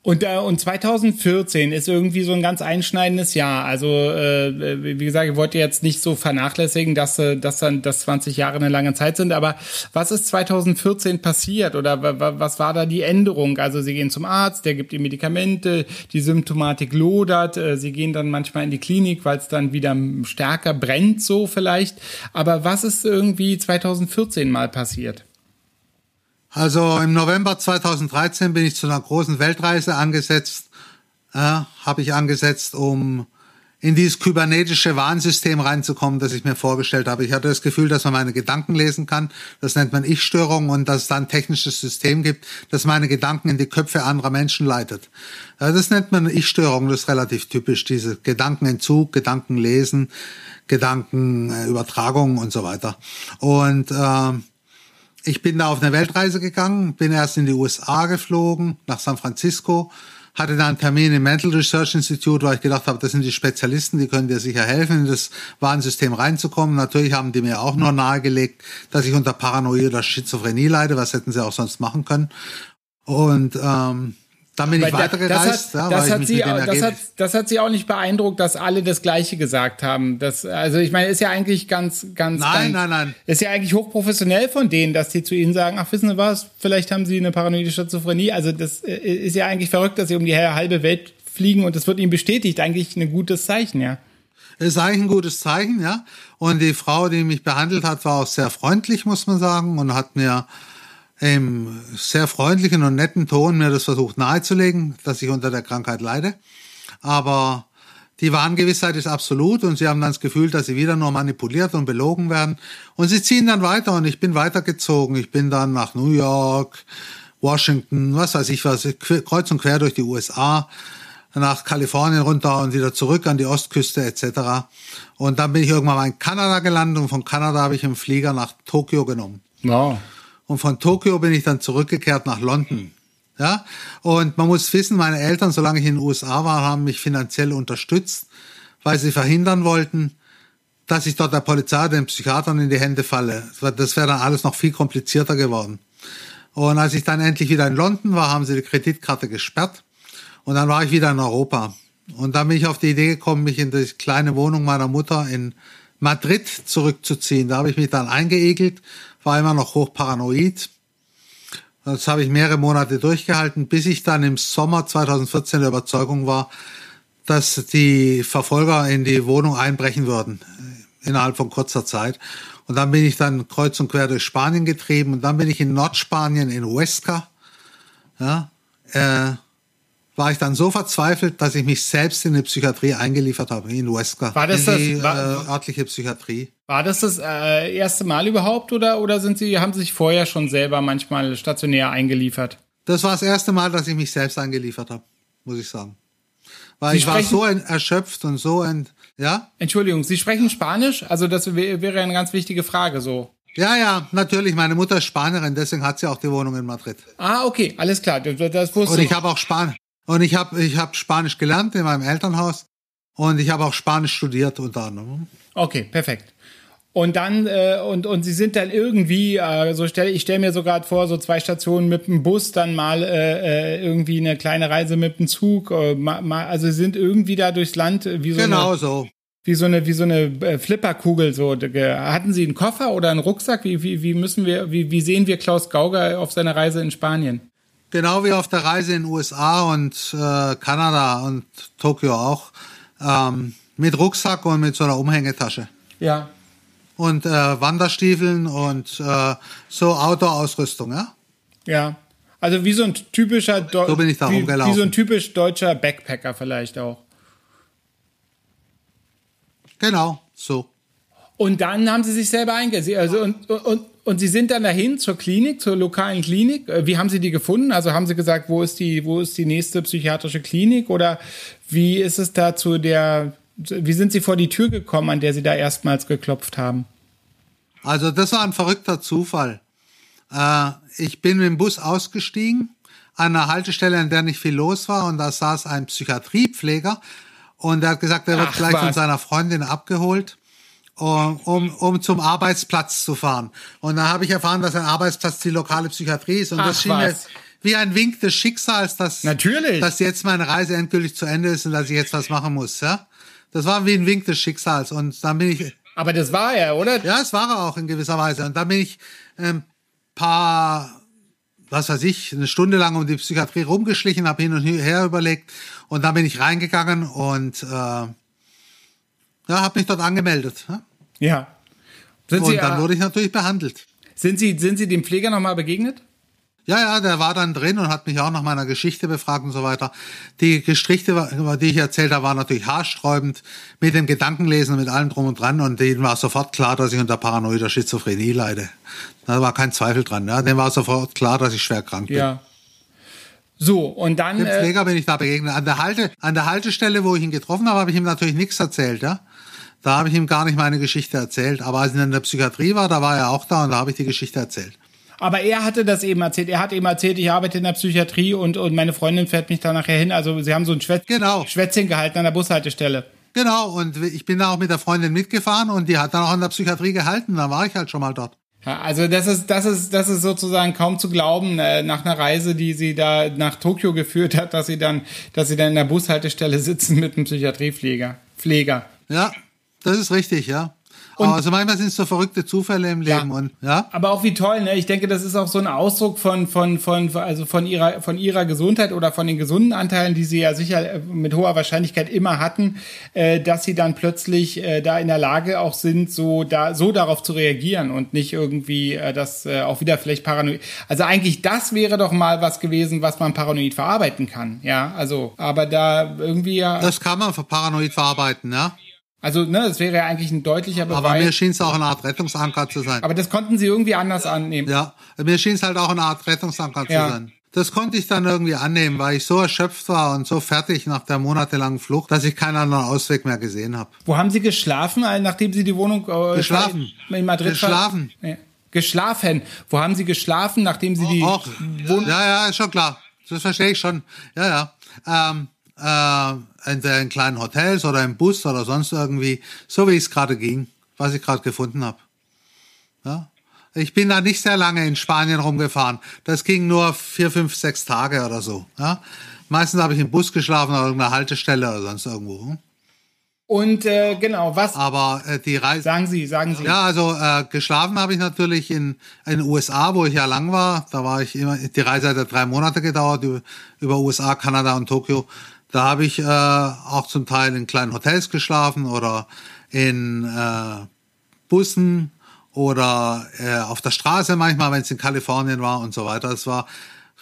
Und, äh, und 2014 ist irgendwie so ein ganz einschneidendes Jahr. Also, äh, wie gesagt, ich wollte jetzt nicht so vernachlässigen, dass, äh, dass dann dass 20 Jahre eine lange Zeit sind. Aber was ist 2014 passiert oder was war da die Änderung? Also, Sie gehen zum Arzt, der gibt Ihnen Medikamente, die Symptomatik lodert. Äh, Sie gehen dann manchmal in die Klinik, weil es dann wieder stärker brennt, so vielleicht. Aber was ist irgendwie 2014 mal passiert? Also im November 2013 bin ich zu einer großen Weltreise angesetzt, äh, habe ich angesetzt, um in dieses kybernetische Warnsystem reinzukommen, das ich mir vorgestellt habe. Ich hatte das Gefühl, dass man meine Gedanken lesen kann. Das nennt man Ich-Störung und dass es da ein technisches System gibt, das meine Gedanken in die Köpfe anderer Menschen leitet. Das nennt man Ich-Störung. Das ist relativ typisch. Diese Gedankenentzug, Gedankenlesen, Gedankenübertragung und so weiter. Und äh, ich bin da auf eine Weltreise gegangen, bin erst in die USA geflogen, nach San Francisco, hatte da einen Termin im Mental Research Institute, weil ich gedacht habe, das sind die Spezialisten, die können dir sicher helfen, in das Warnsystem reinzukommen. Natürlich haben die mir auch nur nahegelegt, dass ich unter Paranoia oder Schizophrenie leide, was hätten sie auch sonst machen können. Und ähm, dann bin ich weitergereist. Das, hat, das, hat sie, das, hat, das hat sie auch nicht beeindruckt, dass alle das Gleiche gesagt haben. Das, also ich meine, ist ja eigentlich ganz, ganz, nein, ganz, nein, nein. ist ja eigentlich hochprofessionell von denen, dass die zu ihnen sagen, ach, wissen Sie was, vielleicht haben Sie eine paranoide Schizophrenie. Also das äh, ist ja eigentlich verrückt, dass sie um die halbe Welt fliegen und das wird ihnen bestätigt. Eigentlich ein gutes Zeichen, ja. Das ist eigentlich ein gutes Zeichen, ja. Und die Frau, die mich behandelt hat, war auch sehr freundlich, muss man sagen, und hat mir im sehr freundlichen und netten Ton mir das versucht nahezulegen, dass ich unter der Krankheit leide. Aber die Warngewissheit ist absolut und sie haben dann das Gefühl, dass sie wieder nur manipuliert und belogen werden. Und sie ziehen dann weiter und ich bin weitergezogen. Ich bin dann nach New York, Washington, was weiß ich was, kreuz und quer durch die USA, nach Kalifornien runter und wieder zurück an die Ostküste etc. Und dann bin ich irgendwann mal in Kanada gelandet und von Kanada habe ich einen Flieger nach Tokio genommen. Wow. Und von Tokio bin ich dann zurückgekehrt nach London. Ja, und man muss wissen, meine Eltern, solange ich in den USA war, haben mich finanziell unterstützt, weil sie verhindern wollten, dass ich dort der Polizei, den Psychiatern in die Hände falle. Das wäre dann alles noch viel komplizierter geworden. Und als ich dann endlich wieder in London war, haben sie die Kreditkarte gesperrt. Und dann war ich wieder in Europa. Und dann bin ich auf die Idee gekommen, mich in die kleine Wohnung meiner Mutter in Madrid zurückzuziehen. Da habe ich mich dann eingeegelt war immer noch hochparanoid. Das habe ich mehrere Monate durchgehalten, bis ich dann im Sommer 2014 der Überzeugung war, dass die Verfolger in die Wohnung einbrechen würden, innerhalb von kurzer Zeit. Und dann bin ich dann kreuz und quer durch Spanien getrieben und dann bin ich in Nordspanien, in Huesca, ja, äh, war ich dann so verzweifelt, dass ich mich selbst in die Psychiatrie eingeliefert habe, in Huesca. War das in die, das, war, äh, örtliche Psychiatrie. War das das äh, erste Mal überhaupt oder, oder sind Sie, haben Sie sich vorher schon selber manchmal stationär eingeliefert? Das war das erste Mal, dass ich mich selbst eingeliefert habe, muss ich sagen. Weil Sie ich war so erschöpft und so ein, ja? Entschuldigung, Sie sprechen Spanisch? Also das wäre eine ganz wichtige Frage so. Ja, ja, natürlich. Meine Mutter ist Spanierin, deswegen hat sie auch die Wohnung in Madrid. Ah, okay, alles klar. Das, das wusste und ich habe auch Spanisch. Und ich habe ich hab Spanisch gelernt in meinem Elternhaus und ich habe auch Spanisch studiert unter anderem. Okay, perfekt. Und dann, äh, und, und sie sind dann irgendwie, äh, so stelle ich stelle mir so gerade vor, so zwei Stationen mit dem Bus, dann mal äh, äh irgendwie eine kleine Reise mit dem Zug. Äh, ma, ma, also sie sind irgendwie da durchs Land wie so genau eine, so. Wie so eine, wie so eine äh, Flipperkugel. So. Hatten Sie einen Koffer oder einen Rucksack? Wie, wie, wie müssen wir, wie, wie sehen wir Klaus Gauger auf seiner Reise in Spanien? Genau wie auf der Reise in USA und äh, Kanada und Tokio auch. Ähm, mit Rucksack und mit so einer Umhängetasche. Ja. Und äh, Wanderstiefeln und äh, so Outdoor-Ausrüstung, ja? Ja. Also wie so ein typischer so bin ich da wie, rumgelaufen. wie so ein typisch deutscher Backpacker vielleicht auch. Genau, so. Und dann haben sie sich selber eingesetzt. Also und, und, und sie sind dann dahin zur Klinik, zur lokalen Klinik. Äh, wie haben sie die gefunden? Also haben sie gesagt, wo ist die, wo ist die nächste psychiatrische Klinik? Oder wie ist es da zu der, wie sind sie vor die Tür gekommen, an der sie da erstmals geklopft haben? Also das war ein verrückter Zufall. Äh, ich bin mit dem Bus ausgestiegen an einer Haltestelle, an der nicht viel los war und da saß ein Psychiatriepfleger und er hat gesagt, er wird Ach, gleich was. von seiner Freundin abgeholt um, um, um zum Arbeitsplatz zu fahren. Und da habe ich erfahren, dass ein Arbeitsplatz die lokale Psychiatrie ist. Und Ach, das schien mir was. wie ein Wink des Schicksals, dass, Natürlich. dass jetzt meine Reise endgültig zu Ende ist und dass ich jetzt was machen muss. Ja? Das war wie ein Wink des Schicksals. Und dann bin ich, Aber das war er, oder? ja, es war er auch in gewisser Weise. Und dann bin ich ein paar, was weiß ich, eine Stunde lang um die Psychiatrie rumgeschlichen, habe hin und her überlegt. Und dann bin ich reingegangen und äh, ja, habe mich dort angemeldet. Ja? Ja. Sind Und sie, dann äh, wurde ich natürlich behandelt. sind sie, sind sie dem Pfleger nochmal begegnet? Ja, ja, der war dann drin und hat mich auch nach meiner Geschichte befragt und so weiter. Die Geschichte, über die ich erzählt habe, war natürlich haarsträubend mit dem Gedankenlesen und mit allem drum und dran und denen war sofort klar, dass ich unter paranoider Schizophrenie leide. Da war kein Zweifel dran. Ja. Dem war sofort klar, dass ich schwer krank bin. Ja. So, und dann. Dem Äh, Pfleger bin ich da begegnet. An der, Halte, an der Haltestelle, wo ich ihn getroffen habe, habe ich ihm natürlich nichts erzählt. Ja. Da habe ich ihm gar nicht meine Geschichte erzählt. Aber als ich in der Psychiatrie war, da war er auch da und da habe ich die Geschichte erzählt. Aber er hatte das eben erzählt. Er hat eben erzählt, ich arbeite in der Psychiatrie und, und meine Freundin fährt mich da nachher hin. Also sie haben so ein Schwätz Genau. Schwätzchen gehalten an der Bushaltestelle. Genau, und ich bin da auch mit der Freundin mitgefahren und die hat dann auch in der Psychiatrie gehalten. Da war ich halt schon mal dort. Ja, also das ist, das ist, das ist sozusagen kaum zu glauben, äh, nach einer Reise, die sie da nach Tokio geführt hat, dass sie dann, dass sie dann in der Bushaltestelle sitzen mit einem Psychiatriepfleger. Pfleger. Ja, das ist richtig, ja. Aber also manchmal sind es so verrückte Zufälle im Leben Ja. und ja. Aber auch wie toll, ne? Ich denke, das ist auch so ein Ausdruck von, von, von, also von ihrer, von ihrer Gesundheit oder von den gesunden Anteilen, die sie ja sicher äh, mit hoher Wahrscheinlichkeit immer hatten, äh, dass sie dann plötzlich äh, da in der Lage auch sind, so da, so darauf zu reagieren und nicht irgendwie äh, das äh, auch wieder vielleicht paranoid. Also eigentlich das wäre doch mal was gewesen, was man paranoid verarbeiten kann. Ja, also, aber da irgendwie ja, Das kann man paranoid verarbeiten, ja. Also, ne, das wäre ja eigentlich ein deutlicher Beweis. Aber mir schien es auch eine Art Rettungsanker zu sein. aber das konnten sie irgendwie anders annehmen. Ja, mir schien es halt auch eine Art Rettungsanker Ja. zu sein. Das konnte ich dann irgendwie annehmen, weil ich so erschöpft war und so fertig nach der monatelangen Flucht, dass ich keinen anderen Ausweg mehr gesehen habe. Wo haben Sie geschlafen, nachdem Sie die Wohnung äh, Geschlafen. in Madrid Geschlafen. Ja. Geschlafen. Wo haben Sie geschlafen, nachdem Sie die Wohnung ja, ja, ist schon klar. Das verstehe ich schon. Ja, ja. Ähm, äh, entweder in kleinen Hotels oder im Bus oder sonst irgendwie, so wie es gerade ging, was ich gerade gefunden habe. Ja. Ich bin da nicht sehr lange in Spanien rumgefahren. Das ging nur vier, fünf, sechs Tage oder so. Ja. Meistens habe ich im Bus geschlafen oder irgendeiner Haltestelle oder sonst irgendwo. Hm? und äh, genau, was Aber äh, die Reise. sagen Sie, sagen Sie. Ja, also äh, geschlafen habe ich natürlich in in den USA, wo ich ja lang war. Da war ich immer, die Reise hat ja drei Monate gedauert über, über USA, Kanada und Tokio. Da habe ich äh, auch zum Teil in kleinen Hotels geschlafen oder in äh, Bussen oder äh, auf der Straße manchmal, wenn es in Kalifornien war und so weiter. Es war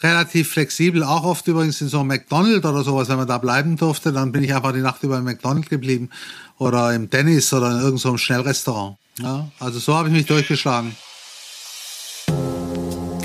relativ flexibel, auch oft übrigens in so einem McDonald's oder sowas, wenn man da bleiben durfte, dann bin ich einfach die Nacht über im McDonald's geblieben oder im Dennis oder in irgendeinem so Schnellrestaurant. Ja, also so habe ich mich durchgeschlagen.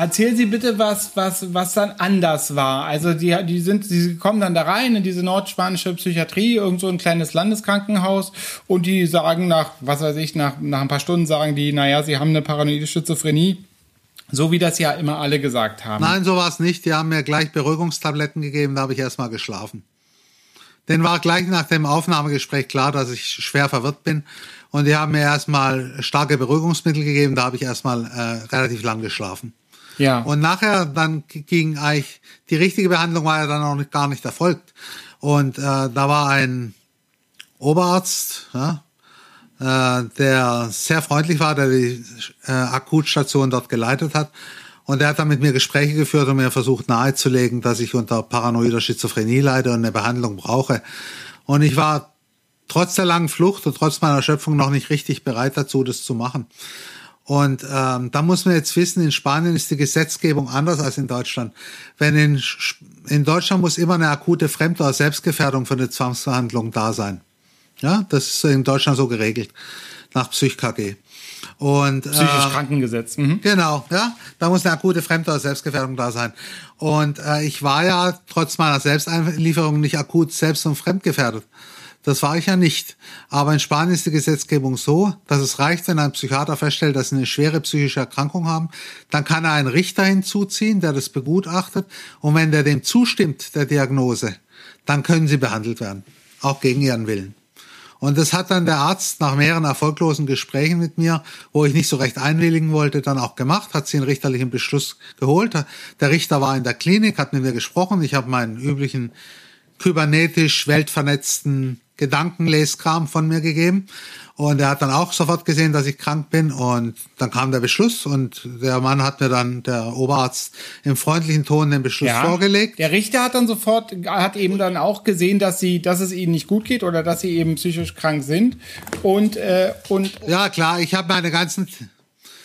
Erzählen Sie bitte was, was, was dann anders war. Also die, die sind, die kommen dann da rein in diese nordspanische Psychiatrie, irgend so ein kleines Landeskrankenhaus und die sagen nach, was weiß ich, nach, nach ein paar Stunden sagen die, naja, sie haben eine paranoide Schizophrenie. So wie das ja immer alle gesagt haben. Nein, so war es nicht. Die haben mir gleich Beruhigungstabletten gegeben, da habe ich erstmal geschlafen. Den war gleich nach dem Aufnahmegespräch klar, dass ich schwer verwirrt bin. Und die haben mir erstmal starke Beruhigungsmittel gegeben, da habe ich erstmal äh, relativ lang geschlafen. Ja. Und nachher dann ging eigentlich, die richtige Behandlung war ja dann auch nicht, gar nicht erfolgt. Und äh, da war ein Oberarzt, ja, äh, der sehr freundlich war, der die äh, Akutstation dort geleitet hat. Und er hat dann mit mir Gespräche geführt und mir versucht nahezulegen, dass ich unter paranoider Schizophrenie leide und eine Behandlung brauche. Und ich war trotz der langen Flucht und trotz meiner Erschöpfung noch nicht richtig bereit dazu, das zu machen. Und ähm, da muss man jetzt wissen, in Spanien ist die Gesetzgebung anders als in Deutschland. Wenn in, in Deutschland muss immer eine akute Fremd- oder Selbstgefährdung für eine Zwangsverhandlung da sein. Ja, das ist in Deutschland so geregelt nach PsychKG. Und, Psychisch äh, Krankengesetz. Mhm. Genau, ja. Da muss eine akute Fremd- oder Selbstgefährdung da sein. Und äh, ich war ja trotz meiner Selbsteinlieferung nicht akut selbst- und fremdgefährdet. Das war ich ja nicht. Aber in Spanien ist die Gesetzgebung so, dass es reicht, wenn ein Psychiater feststellt, dass sie eine schwere psychische Erkrankung haben, dann kann er einen Richter hinzuziehen, der das begutachtet. Und wenn der dem zustimmt, der Diagnose, dann können sie behandelt werden. Auch gegen ihren Willen. Und das hat dann der Arzt nach mehreren erfolglosen Gesprächen mit mir, wo ich nicht so recht einwilligen wollte, dann auch gemacht, hat sie einen richterlichen Beschluss geholt. Der Richter war in der Klinik, hat mit mir gesprochen. Ich habe meinen üblichen kybernetisch weltvernetzten Gedankenleskram von mir gegeben. Und er hat dann auch sofort gesehen, dass ich krank bin. Und dann kam der Beschluss und der Mann hat mir dann, der Oberarzt, im freundlichen Ton den Beschluss ja, vorgelegt. Der Richter hat dann sofort, hat eben dann auch gesehen, dass sie, dass es ihnen nicht gut geht oder dass sie eben psychisch krank sind. Und, äh, und. Ja, klar, ich habe meine ganzen,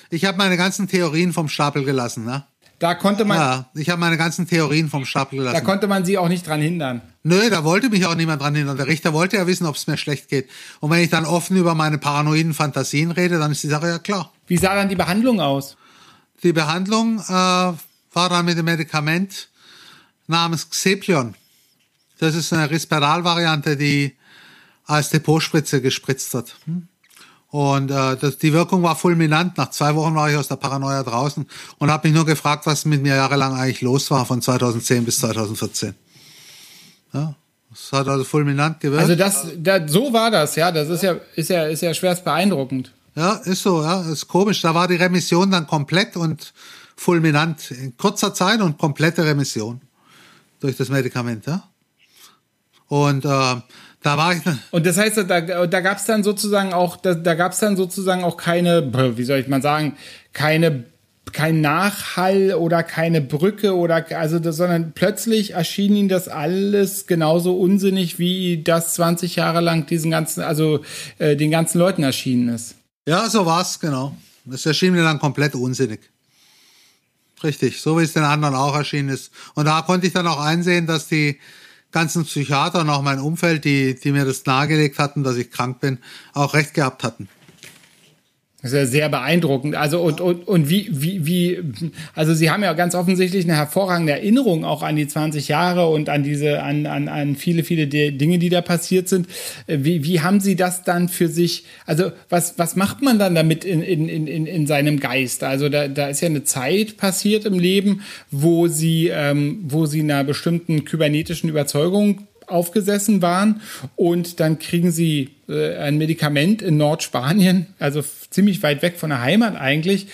ich habe meine ganzen Theorien vom Stapel gelassen, ne? Da konnte man. Ja, ich habe meine ganzen Theorien vom Stapel gelassen. Da konnte man sie auch nicht dran hindern. Nö, da wollte mich auch niemand dran hindern. Der Richter wollte ja wissen, ob es mir schlecht geht. Und wenn ich dann offen über meine paranoiden Fantasien rede, dann ist die Sache ja klar. Wie sah dann die Behandlung aus? Die Behandlung äh, war dann mit dem Medikament namens Xepion. Das ist eine Risperdal-Variante, die als Depotspritze gespritzt hat. Hm? Und äh, das, die Wirkung war fulminant. Nach zwei Wochen war ich aus der Paranoia draußen und habe mich nur gefragt, was mit mir jahrelang eigentlich los war, von 2010 bis 2014. Ja, das hat also fulminant gewirkt. Also das, das, so war das, ja. Das ist ja, ist ja, ist ja schwerst beeindruckend. Ja, ist so, ja. Ist komisch. Da war die Remission dann komplett und fulminant. In kurzer Zeit und komplette Remission durch das Medikament, ja. Und äh, da war ich. Und das heißt, da, da gab es dann sozusagen auch, da, da gab es dann sozusagen auch keine, wie soll ich mal sagen, keine kein Nachhall oder keine Brücke oder also das, sondern plötzlich erschien ihnen das alles genauso unsinnig wie das 20 Jahre lang diesen ganzen also äh, den ganzen Leuten erschienen ist. Ja, so war's genau. Es erschien mir dann komplett unsinnig. Richtig, so wie es den anderen auch erschienen ist. Und da konnte ich dann auch einsehen, dass die ganzen Psychiater und auch mein Umfeld, die, die mir das nahegelegt hatten, dass ich krank bin, auch recht gehabt hatten. Das ist ja sehr beeindruckend. Also und, und, und wie, wie, wie, also Sie haben ja ganz offensichtlich eine hervorragende Erinnerung auch an die 20 Jahre und an diese, an, an, an viele, viele Dinge, die da passiert sind. Wie, wie haben Sie das dann für sich, also was, was macht man dann damit in, in, in, in seinem Geist? Also da, da ist ja eine Zeit passiert im Leben, wo Sie, ähm, wo Sie einer bestimmten kybernetischen Überzeugung aufgesessen waren und dann kriegen sie äh, ein Medikament in Nordspanien, also ziemlich weit weg von der Heimat eigentlich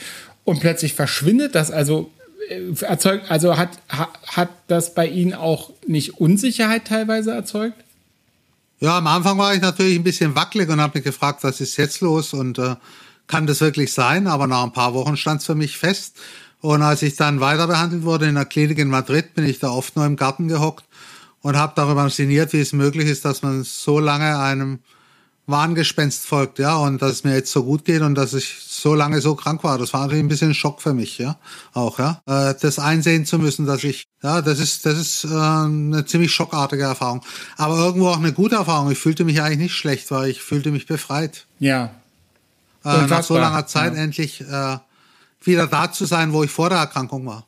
und plötzlich verschwindet das, also äh, erzeugt, also hat, ha, hat das bei Ihnen auch nicht Unsicherheit teilweise erzeugt? Ja, am Anfang war ich natürlich ein bisschen wackelig und habe mich gefragt, was ist jetzt los und äh, kann das wirklich sein? Aber nach ein paar Wochen stand es für mich fest. Und als ich dann weiter behandelt wurde in der Klinik in Madrid, bin ich da oft nur im Garten gehockt und habe darüber sinniert, wie es möglich ist, dass man so lange einem Warngespenst folgt, ja, und dass es mir jetzt so gut geht und dass ich so lange so krank war. Das war natürlich ein bisschen ein Schock für mich, ja, auch, ja, äh, das einsehen zu müssen, dass ich, ja, das ist, das ist äh, eine ziemlich schockartige Erfahrung, aber irgendwo auch eine gute Erfahrung. Ich fühlte mich eigentlich nicht schlecht, weil ich fühlte mich befreit. Ja. Äh, nach so langer Zeit ja. endlich äh, wieder da zu sein, wo ich vor der Erkrankung war.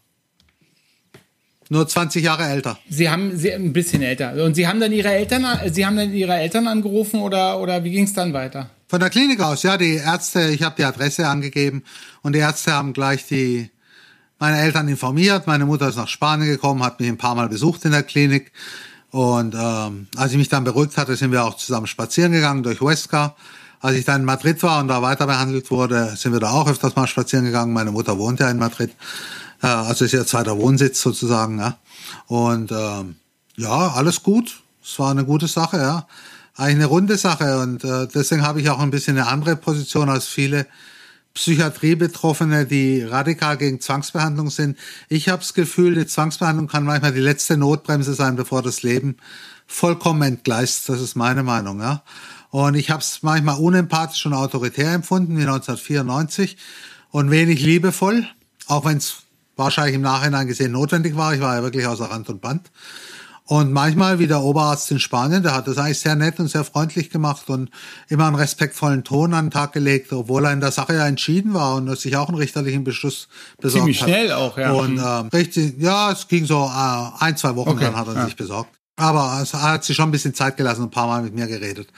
Nur 20 Jahre älter. Sie haben sie, ein bisschen älter. Und Sie haben dann Ihre Eltern, Sie haben dann Ihre Eltern angerufen oder, oder wie ging es dann weiter? Von der Klinik aus, ja, die Ärzte, ich habe die Adresse angegeben und die Ärzte haben gleich die meine Eltern informiert. Meine Mutter ist nach Spanien gekommen, hat mich ein paar Mal besucht in der Klinik. Und ähm, als ich mich dann beruhigt hatte, sind wir auch zusammen spazieren gegangen durch Huesca. Als ich dann in Madrid war und da weiter behandelt wurde, sind wir da auch öfters mal spazieren gegangen. Meine Mutter wohnt ja in Madrid. Äh, also ist ihr zweiter Wohnsitz sozusagen. Ja. Und ähm, ja, alles gut. es war eine gute Sache, ja. Eigentlich eine runde Sache und äh, deswegen habe ich auch ein bisschen eine andere Position als viele Psychiatriebetroffene, die radikal gegen Zwangsbehandlung sind. Ich habe das Gefühl, die Zwangsbehandlung kann manchmal die letzte Notbremse sein, bevor das Leben vollkommen entgleist. Das ist meine Meinung. Ja. Und ich habe es manchmal unempathisch und autoritär empfunden, wie 1994, und wenig liebevoll, auch wenn es wahrscheinlich im Nachhinein gesehen notwendig war. Ich war ja wirklich außer Rand und Band. Und manchmal, wie der Oberarzt in Spanien, der hat das eigentlich sehr nett und sehr freundlich gemacht und immer einen respektvollen Ton an den Tag gelegt, obwohl er in der Sache ja entschieden war und sich auch einen richterlichen Beschluss besorgt Ziemlich hat. schnell auch, ja. Und äh, richtig, ja, es ging so äh, ein, zwei Wochen, Okay, dann hat er ja. sich besorgt. Aber er hat sich schon ein bisschen Zeit gelassen, ein paar Mal mit mir geredet.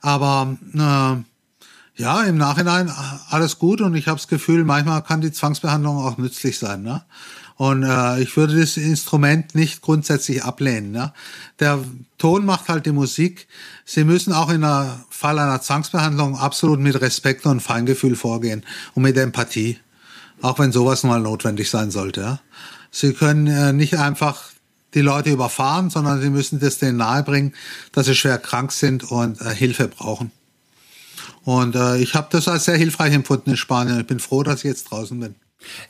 Aber äh, ja, im Nachhinein äh, alles gut und ich habe das Gefühl, manchmal kann die Zwangsbehandlung auch nützlich sein. Ne? Und äh, ich würde das Instrument nicht grundsätzlich ablehnen. Ne? Der Ton macht halt die Musik. Sie müssen auch in der Fall einer Zwangsbehandlung absolut mit Respekt und Feingefühl vorgehen und mit Empathie. Auch wenn sowas mal notwendig sein sollte. Ja? Sie können äh, nicht einfach die Leute überfahren, sondern sie müssen das denen nahebringen, dass sie schwer krank sind und äh, Hilfe brauchen. Und äh, ich habe das als sehr hilfreich empfunden in Spanien. Ich bin froh, dass ich jetzt draußen bin.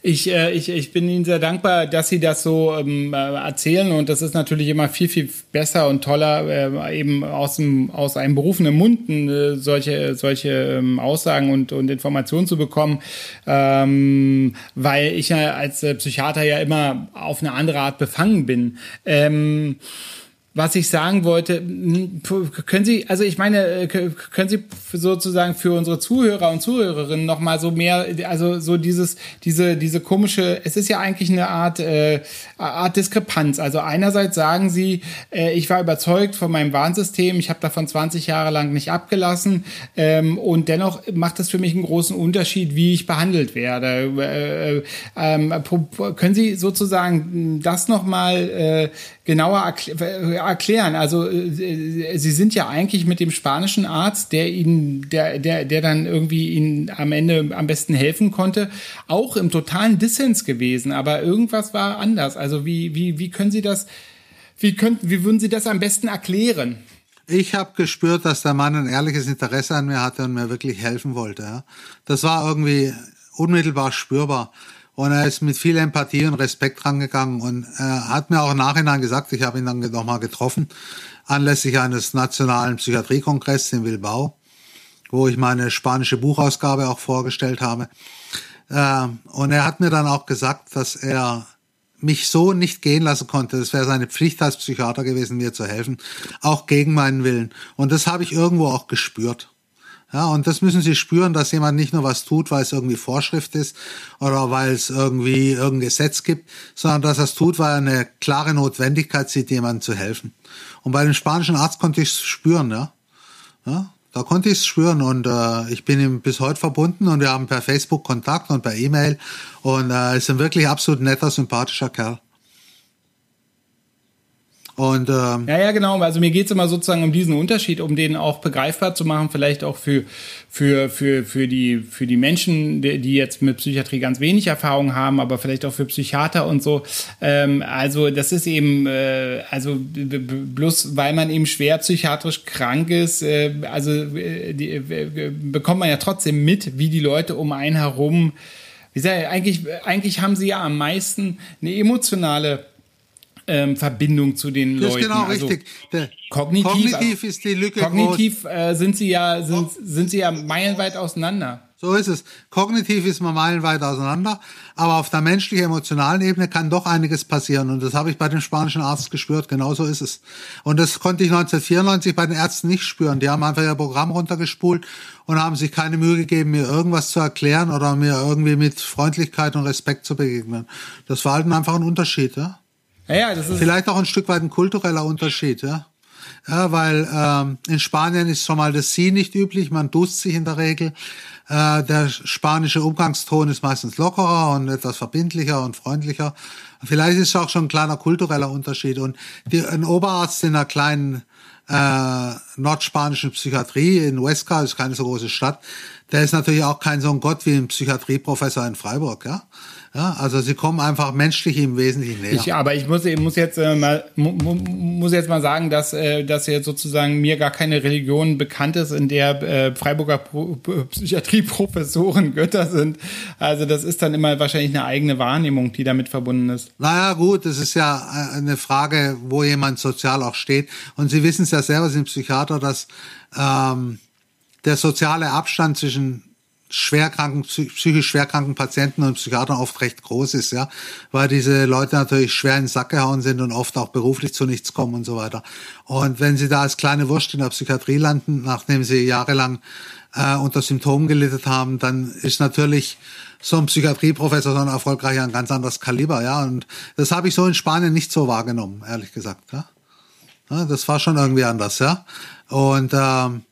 Ich, äh, ich, ich bin Ihnen sehr dankbar, dass Sie das so ähm, äh, erzählen und das ist natürlich immer viel, viel besser und toller, äh, eben aus, dem, aus einem berufenen Mund äh, solche, solche ähm, Aussagen und, und Informationen zu bekommen, ähm, weil ich ja als äh, Psychiater ja immer auf eine andere Art befangen bin. Ähm, was ich sagen wollte, m, können Sie, also ich meine, äh, können Sie sozusagen für unsere Zuhörer und Zuhörerinnen noch mal so mehr, also so dieses, diese, diese komische, es ist ja eigentlich eine Art, äh, Art Diskrepanz. Also einerseits sagen Sie, äh, ich war überzeugt von meinem Warnsystem, ich habe davon 20 Jahre lang nicht abgelassen ähm, und dennoch macht es für mich einen großen Unterschied, wie ich behandelt werde. Äh, ähm, pro- pro- können Sie sozusagen das noch mal äh, genauer erkl- erklären. Also äh, Sie sind ja eigentlich mit dem spanischen Arzt, der Ihnen, der, der, der dann irgendwie Ihnen am Ende am besten helfen konnte, auch im totalen Dissens gewesen. Aber irgendwas war anders. Also wie, wie, wie können Sie das, wie könnten, wie würden Sie das am besten erklären? Ich habe gespürt, dass der Mann ein ehrliches Interesse an mir hatte und mir wirklich helfen wollte. Das war irgendwie unmittelbar spürbar. Und er ist mit viel Empathie und Respekt rangegangen und er hat mir auch im Nachhinein gesagt, ich habe ihn dann nochmal getroffen, anlässlich eines nationalen Psychiatriekongresses in Bilbao, wo ich meine spanische Buchausgabe auch vorgestellt habe. Ähm, Und er hat mir dann auch gesagt, dass er mich so nicht gehen lassen konnte. Es wäre seine Pflicht als Psychiater gewesen, mir zu helfen, auch gegen meinen Willen. Und das habe ich irgendwo auch gespürt. Ja, und das müssen Sie spüren, dass jemand nicht nur was tut, weil es irgendwie Vorschrift ist oder weil es irgendwie irgendein Gesetz gibt, sondern dass er es tut, weil er eine klare Notwendigkeit sieht, jemandem zu helfen. Und bei dem spanischen Arzt konnte ich es spüren, ja. ja da konnte ich es spüren und äh, ich bin ihm bis heute verbunden und wir haben per Facebook Kontakt und per E-Mail und äh, ist ein wirklich absolut netter, sympathischer Kerl. Und ähm, Ja, ja, genau. Also mir geht's immer sozusagen um diesen Unterschied, um den auch begreifbar zu machen, vielleicht auch für, für, für, für, die, für die Menschen, die jetzt mit Psychiatrie ganz wenig Erfahrung haben, aber vielleicht auch für Psychiater und so. Ähm, also das ist eben, äh, also bloß weil man eben schwer psychiatrisch krank ist, äh, also äh, die, äh, bekommt man ja trotzdem mit, wie die Leute um einen herum, wie gesagt, eigentlich, eigentlich haben sie ja am meisten eine emotionale ähm, Verbindung zu den das Leuten. ist genau also richtig. Der, Kognitiv, kognitiv ist die Lücke groß. Kognitiv äh, sind sie ja sind, sind sie ja meilenweit auseinander. So ist es. Kognitiv ist man meilenweit auseinander, aber auf der menschlich-emotionalen Ebene kann doch einiges passieren. Und das habe ich bei dem spanischen Arzt gespürt. Genau so ist es. Und das konnte ich 1994 bei den Ärzten nicht spüren. Die haben einfach ihr Programm runtergespult und haben sich keine Mühe gegeben, mir irgendwas zu erklären oder mir irgendwie mit Freundlichkeit und Respekt zu begegnen. Das war halt einfach ein Unterschied, ja. Ja, das ist Vielleicht auch ein Stück weit ein kultureller Unterschied, ja. Ja, weil ähm, in Spanien ist schon mal das Sie nicht üblich, man duzt sich in der Regel. Äh, der spanische Umgangston ist meistens lockerer und etwas verbindlicher und freundlicher. Vielleicht ist es auch schon ein kleiner kultureller Unterschied. Und die, ein Oberarzt in einer kleinen äh, nordspanischen Psychiatrie in Huesca, ist keine so große Stadt, der ist natürlich auch kein so ein Gott wie ein Psychiatrieprofessor in Freiburg, ja. Ja, also sie kommen einfach menschlich im Wesentlichen näher. Ich, aber ich muss, ich muss jetzt äh, mal mu, muss jetzt mal sagen, dass äh, dass jetzt sozusagen mir gar keine Religion bekannt ist, in der äh, Freiburger Pro Psychiatrieprofessoren Götter sind. Also das ist dann immer wahrscheinlich eine eigene Wahrnehmung, die damit verbunden ist. Naja, gut, das ist ja äh, eine Frage, wo jemand sozial auch steht. Und Sie wissen es ja selber, Sie sind Psychiater, dass ähm, der soziale Abstand zwischen schwerkranken, psychisch schwerkranken Patienten und Psychiatern oft recht groß ist, ja, weil diese Leute natürlich schwer in den Sack gehauen sind und oft auch beruflich zu nichts kommen und so weiter. Und wenn sie da als kleine Wurst in der Psychiatrie landen, nachdem sie jahrelang äh, unter Symptomen gelitten haben, dann ist natürlich so ein Psychiatrieprofessor so ein erfolgreicher ein ganz anderes Kaliber, ja. Und das habe ich so in Spanien nicht so wahrgenommen, ehrlich gesagt, ja. ja das war schon irgendwie anders, ja. Und ähm,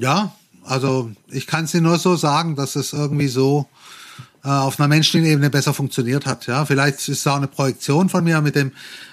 ja, also ich kann es dir nur so sagen, dass es irgendwie so äh, auf einer menschlichen Ebene besser funktioniert hat. Ja, vielleicht ist es auch eine Projektion von mir mit dem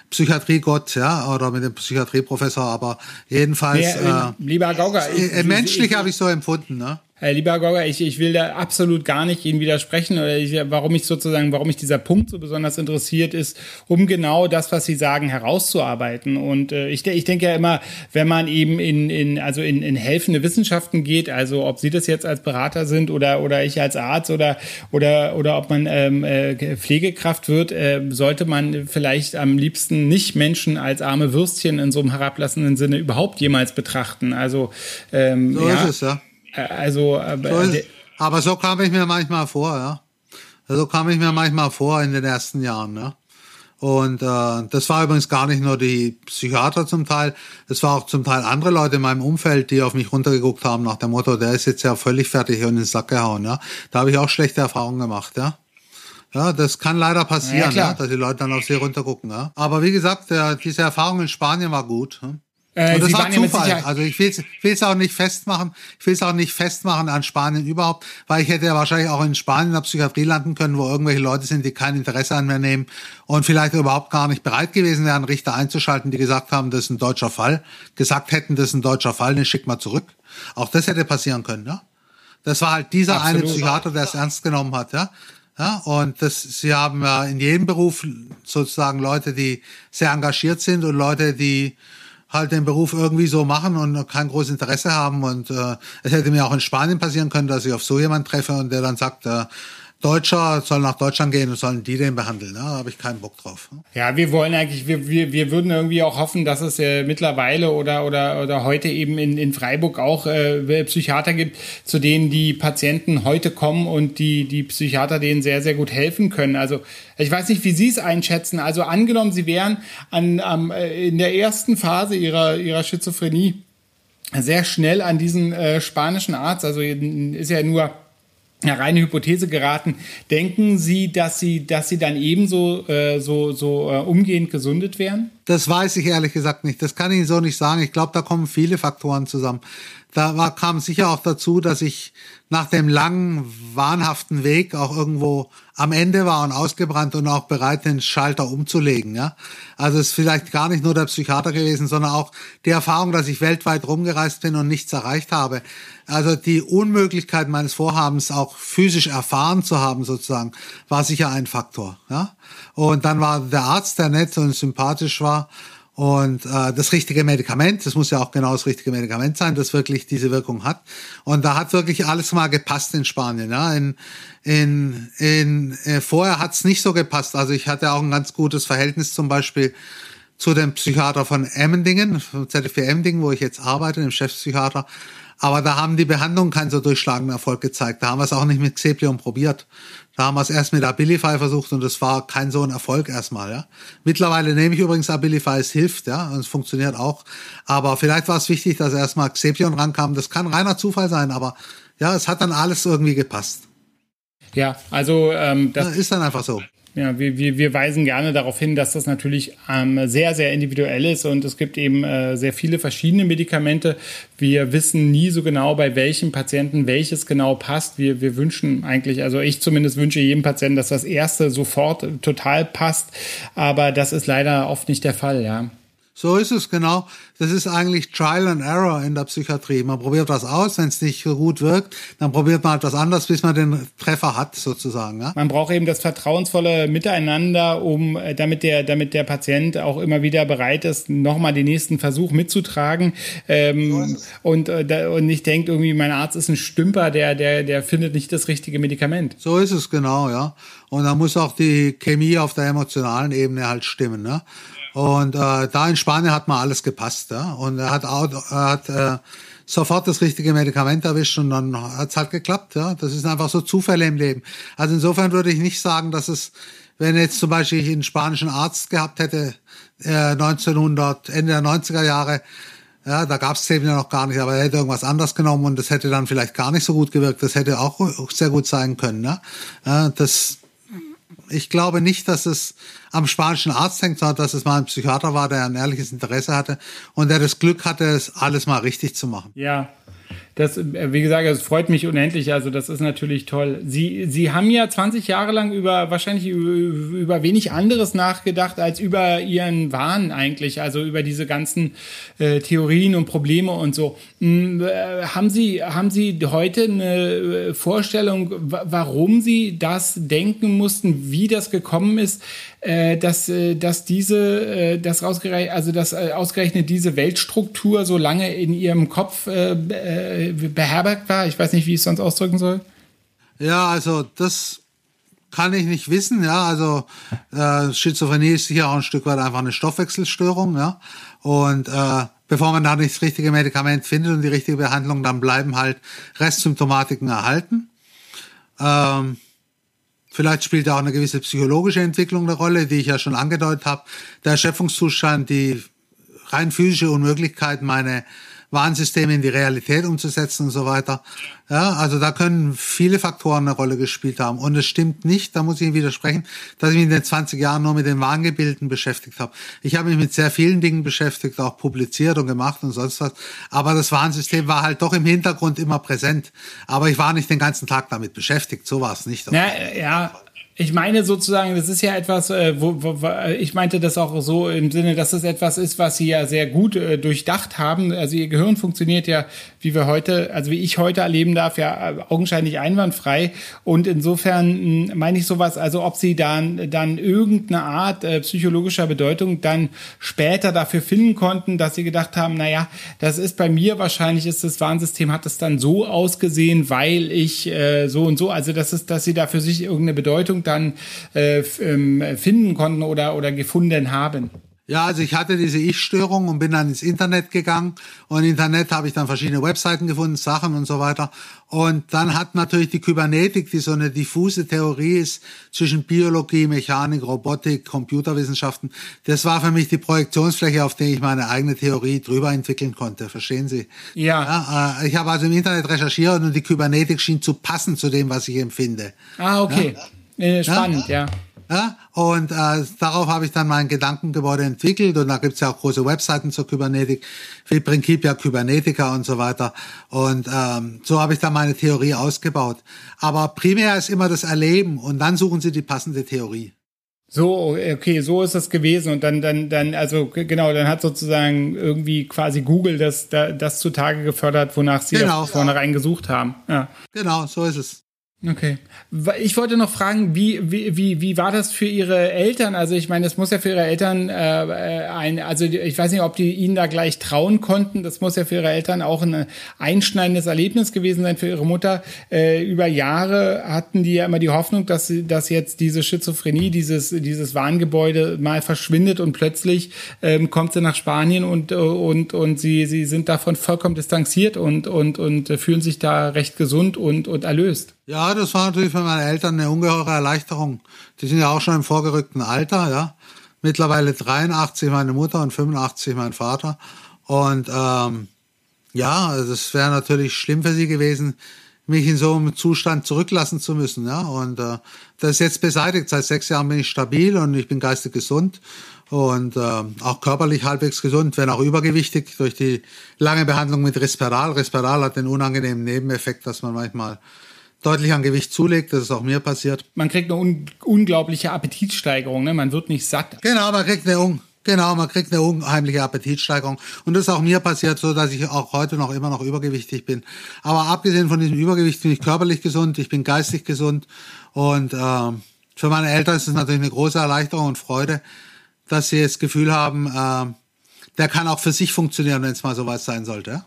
Psychiatriegott, ja, oder mit dem Psychiatrieprofessor, aber jedenfalls. Ja, äh, lieber Gauger, ich, äh, menschlich habe ich so empfunden, ne? Herr lieber Gauger, ich, ich will da absolut gar nicht Ihnen widersprechen, oder ich, warum ich sozusagen, warum mich dieser Punkt so besonders interessiert ist, um genau das, was Sie sagen, herauszuarbeiten. Und äh, ich, ich denke ja immer, wenn man eben in, in also in, in helfende Wissenschaften geht, also ob Sie das jetzt als Berater sind oder oder ich als Arzt oder oder oder ob man ähm, äh, Pflegekraft wird, äh, sollte man vielleicht am liebsten nicht Menschen als arme Würstchen in so einem herablassenden Sinne überhaupt jemals betrachten. Also ähm, so ja, ist es ja. Äh, also, aber, so aber so kam ich mir manchmal vor, ja. So kam ich mir manchmal vor in den ersten Jahren, ja. Und äh, das war übrigens gar nicht nur die Psychiater zum Teil, es war auch zum Teil andere Leute in meinem Umfeld, die auf mich runtergeguckt haben nach dem Motto, der ist jetzt ja völlig fertig und in den Sack gehauen. Ja? Da habe ich auch schlechte Erfahrungen gemacht, ja. Ja, das kann leider passieren, ja, ja, dass die Leute dann auf sie runtergucken. Ja. Aber wie gesagt, diese Erfahrung in Spanien war gut. Ja. Äh, und das war Zufall. Ja also ich will es auch nicht festmachen. Ich will es auch nicht festmachen an Spanien überhaupt, weil ich hätte ja wahrscheinlich auch in Spanien in der Psychiatrie landen können, wo irgendwelche Leute sind, die kein Interesse an mir nehmen und vielleicht überhaupt gar nicht bereit gewesen wären, Richter einzuschalten, die gesagt haben, das ist ein deutscher Fall, gesagt hätten, das ist ein deutscher Fall, den schick mal zurück. Auch das hätte passieren können, ja. Das war halt dieser Absolut. eine Psychiater, der es ernst genommen hat, ja. Ja, und das, sie haben ja in jedem Beruf sozusagen Leute, die sehr engagiert sind und Leute, die halt den Beruf irgendwie so machen und kein großes Interesse haben. Und äh, es hätte mir auch in Spanien passieren können, dass ich auf so jemand treffe und der dann sagt, äh, Deutscher soll nach Deutschland gehen und sollen die den behandeln. Ne? Da habe ich keinen Bock drauf. Ja, wir wollen eigentlich, wir, wir, wir würden irgendwie auch hoffen, dass es äh, mittlerweile oder, oder, oder heute eben in, in Freiburg auch äh, Psychiater gibt, zu denen die Patienten heute kommen und die, die Psychiater denen sehr, sehr gut helfen können. Also ich weiß nicht, wie Sie es einschätzen. Also angenommen, Sie wären an, am, äh, in der ersten Phase Ihrer, Ihrer Schizophrenie sehr schnell an diesen äh, spanischen Arzt, also ist ja nur eine reine Hypothese geraten. Denken Sie, dass Sie, dass Sie dann ebenso äh, so, so äh, umgehend gesundet wären? Das weiß ich ehrlich gesagt nicht. Das kann ich Ihnen so nicht sagen. Ich glaube, da kommen viele Faktoren zusammen. Da war, kam sicher auch dazu, dass ich nach dem langen, wahnhaften Weg auch irgendwo am Ende war und ausgebrannt und auch bereit, den Schalter umzulegen. Ja? Also es ist vielleicht gar nicht nur der Psychiater gewesen, sondern auch die Erfahrung, dass ich weltweit rumgereist bin und nichts erreicht habe. Also die Unmöglichkeit meines Vorhabens auch physisch erfahren zu haben, sozusagen, war sicher ein Faktor. Ja? Und dann war der Arzt, der nett und sympathisch war, und äh, das richtige Medikament, das muss ja auch genau das richtige Medikament sein, das wirklich diese Wirkung hat. Und da hat wirklich alles mal gepasst in Spanien. Ja. In, in, in, äh, vorher hat es nicht so gepasst. Also ich hatte auch ein ganz gutes Verhältnis zum Beispiel zu dem Psychiater von Emmendingen, vom ZFW Emmendingen, wo ich jetzt arbeite, dem Chefpsychiater. Aber da haben die Behandlungen keinen so durchschlagenden Erfolg gezeigt. Da haben wir es auch nicht mit Xeplion probiert. Da haben wir es erst mit Abilify versucht und es war kein so ein Erfolg erstmal, ja. Mittlerweile nehme ich übrigens Abilify, es hilft, ja, und es funktioniert auch. Aber vielleicht war es wichtig, dass erstmal Xepion rankam. Das kann reiner Zufall sein, aber ja, es hat dann alles irgendwie gepasst. Ja, also ähm, das ja, ist dann einfach so. Ja, wir, wir, wir weisen gerne darauf hin, dass das natürlich ähm, sehr, sehr individuell ist und es gibt eben äh, sehr viele verschiedene Medikamente. Wir wissen nie so genau, bei welchem Patienten welches genau passt. Wir, wir wünschen eigentlich, also ich zumindest wünsche jedem Patienten, dass das erste sofort total passt, aber das ist leider oft nicht der Fall, ja. So ist es, genau. Das ist eigentlich Trial and Error in der Psychiatrie. Man probiert was aus, wenn es nicht so gut wirkt, dann probiert man etwas anderes, bis man den Treffer hat, sozusagen. Ja? Man braucht eben das vertrauensvolle Miteinander, um äh, damit der, damit der Patient auch immer wieder bereit ist, nochmal den nächsten Versuch mitzutragen. Ähm, so und, äh, und nicht denkt, irgendwie, mein Arzt ist ein Stümper, der, der, der findet nicht das richtige Medikament. So ist es, genau, ja. Und da muss auch die Chemie auf der emotionalen Ebene halt stimmen. Ne? Und äh, da in Spanien hat mal alles gepasst. Ja? Und er hat, auch, er hat äh, sofort das richtige Medikament erwischt und dann hat's halt geklappt. Ja? Das ist einfach so Zufälle im Leben. Also insofern würde ich nicht sagen, dass es, wenn jetzt zum Beispiel ich einen spanischen Arzt gehabt hätte, äh, 1900, Ende der 90er Jahre, ja, da gab's es eben ja noch gar nicht, aber er hätte irgendwas anderes genommen und das hätte dann vielleicht gar nicht so gut gewirkt. Das hätte auch sehr gut sein können. Ne? Ja, das, ich glaube nicht, dass es am spanischen Arzt hängt, sondern dass es mal ein Psychiater war, der ein ehrliches Interesse hatte und der das Glück hatte, es alles mal richtig zu machen. Ja, das, äh, wie gesagt, es freut mich unendlich. Also das ist natürlich toll. Sie, Sie haben ja 20 Jahre lang über wahrscheinlich über, über wenig anderes nachgedacht als über Ihren Wahn eigentlich. Also über diese ganzen äh, Theorien und Probleme und so. Hm, äh, haben Sie haben Sie heute eine äh, Vorstellung, warum Sie das denken mussten, wie das gekommen ist? äh, dass, dass diese, äh, das ausgerechnet, also dass ausgerechnet diese Weltstruktur so lange in ihrem Kopf beherbergt war. Ich weiß nicht, wie ich es sonst ausdrücken soll. Ja, also das kann ich nicht wissen. Ja, also äh, Schizophrenie ist sicher auch ein Stück weit einfach eine Stoffwechselstörung. Ja, und äh, bevor man da nicht das richtige Medikament findet und die richtige Behandlung, dann bleiben halt Restsymptomatiken erhalten. Ähm, Vielleicht spielt auch eine gewisse psychologische Entwicklung eine Rolle, die ich ja schon angedeutet habe. Der Erschöpfungszustand, die rein physische Unmöglichkeit, meine Warnsysteme in die Realität umzusetzen und so weiter. Ja, also da können viele Faktoren eine Rolle gespielt haben. Und es stimmt nicht, da muss ich Ihnen widersprechen, dass ich mich in den 20 Jahren nur mit den Warngebilden beschäftigt habe. Ich habe mich mit sehr vielen Dingen beschäftigt, auch publiziert und gemacht und sonst was. Aber das Warnsystem war halt doch im Hintergrund immer präsent. Aber ich war nicht den ganzen Tag damit beschäftigt. So war es nicht. Ja, ja, ich meine sozusagen, das ist ja etwas, äh, wo, wo, ich meinte das auch so im Sinne, dass es etwas ist, was sie ja sehr gut äh, durchdacht haben. Also ihr Gehirn funktioniert ja, wie wir heute, also wie ich heute erleben darf, ja äh, augenscheinlich einwandfrei. Und insofern mh, hm, meine ich sowas, also ob sie dann, dann irgendeine Art äh, psychologischer Bedeutung dann später dafür finden konnten, dass sie gedacht haben, naja, das ist bei mir wahrscheinlich ist das Warnsystem, hat es dann so ausgesehen, weil ich äh, so und so, also das ist, dass sie da für sich irgendeine Bedeutung dann äh, ähm, finden konnten oder, oder gefunden haben? Ja, also ich hatte diese Ich-Störung und bin dann ins Internet gegangen und im Internet habe ich dann verschiedene Webseiten gefunden, Sachen und so weiter. Und dann hat natürlich die Kybernetik, die so eine diffuse Theorie ist zwischen Biologie, Mechanik, Robotik, Computerwissenschaften, das war für mich die Projektionsfläche, auf der ich meine eigene Theorie drüber entwickeln konnte. Verstehen Sie? Ja. ja äh, ich habe also im Internet recherchiert und die Kybernetik schien zu passen zu dem, was ich empfinde. Ah, okay. Ja? Spannend, ja. ja. Und äh, darauf habe ich dann mein Gedankengebäude entwickelt und da gibt's ja auch große Webseiten zur Kybernetik, wie Principia Kybernetica und so weiter. Und ähm, so habe ich dann meine Theorie ausgebaut. Aber primär ist immer das Erleben und dann suchen Sie die passende Theorie. So, okay, so ist das gewesen und dann, dann, dann, also genau, dann hat sozusagen irgendwie quasi Google das, das zutage gefördert, wonach sie genau. vornherein gesucht haben. Ja. Genau, so ist es. Okay. Ich wollte noch fragen, wie, wie, wie, wie war das für Ihre Eltern? Also ich meine, das muss ja für Ihre Eltern äh, äh ein, also ich weiß nicht, ob die Ihnen da gleich trauen konnten. Das muss ja für Ihre Eltern auch ein einschneidendes Erlebnis gewesen sein für Ihre Mutter. Äh, über Jahre hatten die ja immer die Hoffnung, dass, dass jetzt diese Schizophrenie, dieses, dieses Warngebäude mal verschwindet und plötzlich ähm, kommt sie nach Spanien und, und, und sie, sie sind davon vollkommen distanziert und, und, und fühlen sich da recht gesund und, und erlöst. Ja, das war natürlich für meine Eltern eine ungeheure Erleichterung. Die sind ja auch schon im vorgerückten Alter, ja. Mittlerweile 83 meine Mutter und 85 mein Vater. Und ähm, ja, es wäre natürlich schlimm für sie gewesen, mich in so einem Zustand zurücklassen zu müssen. Ja, und äh, das ist jetzt beseitigt. Seit sechs Jahren bin ich stabil und ich bin geistig gesund und äh, auch körperlich halbwegs gesund, wenn auch übergewichtig durch die lange Behandlung mit Risperal. Risperal hat den unangenehmen Nebeneffekt, dass man manchmal deutlich an Gewicht zulegt. Das ist auch mir passiert. Man kriegt eine un unglaubliche Appetitsteigerung. Ne? Man wird nicht satt. Genau, man kriegt eine un Genau, man kriegt eine unheimliche Appetitsteigerung. Und das ist auch mir passiert, so dass ich auch heute noch immer noch übergewichtig bin. Aber abgesehen von diesem Übergewicht bin ich körperlich gesund, ich bin geistig gesund. Und äh, für meine Eltern ist es natürlich eine große Erleichterung und Freude, dass sie das Gefühl haben, äh, der kann auch für sich funktionieren, wenn es mal so was sein sollte.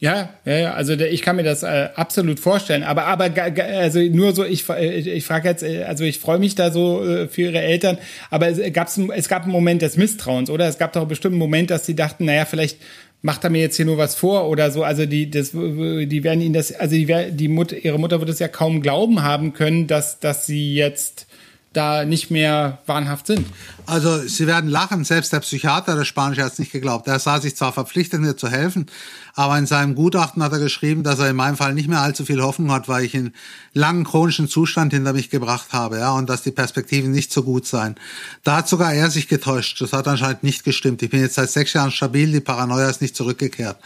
Ja, ja, ja, also ich kann mir das äh, absolut vorstellen. Aber, aber also nur so, ich, äh, ich frage jetzt, äh, also ich freue mich da so äh, für Ihre Eltern, aber es, gab's, es gab einen Moment des Misstrauens, oder? Es gab doch bestimmt einen Moment, dass Sie dachten, naja, vielleicht macht er mir jetzt hier nur was vor oder so. Also die, das, die werden Ihnen das, also die, die Mutter, Ihre Mutter wird es ja kaum glauben haben können, dass, dass Sie jetzt da nicht mehr wahnhaft sind. Also Sie werden lachen, selbst der Psychiater der Spanische hat es nicht geglaubt. Er sah sich zwar verpflichtet, mir zu helfen, aber in seinem Gutachten hat er geschrieben, dass er in meinem Fall nicht mehr allzu viel Hoffnung hat, weil ich einen langen chronischen Zustand hinter mich gebracht habe, ja, und dass die Perspektiven nicht so gut seien. Da hat sogar er sich getäuscht. Das hat anscheinend nicht gestimmt. Ich bin jetzt seit sechs Jahren stabil, die Paranoia ist nicht zurückgekehrt.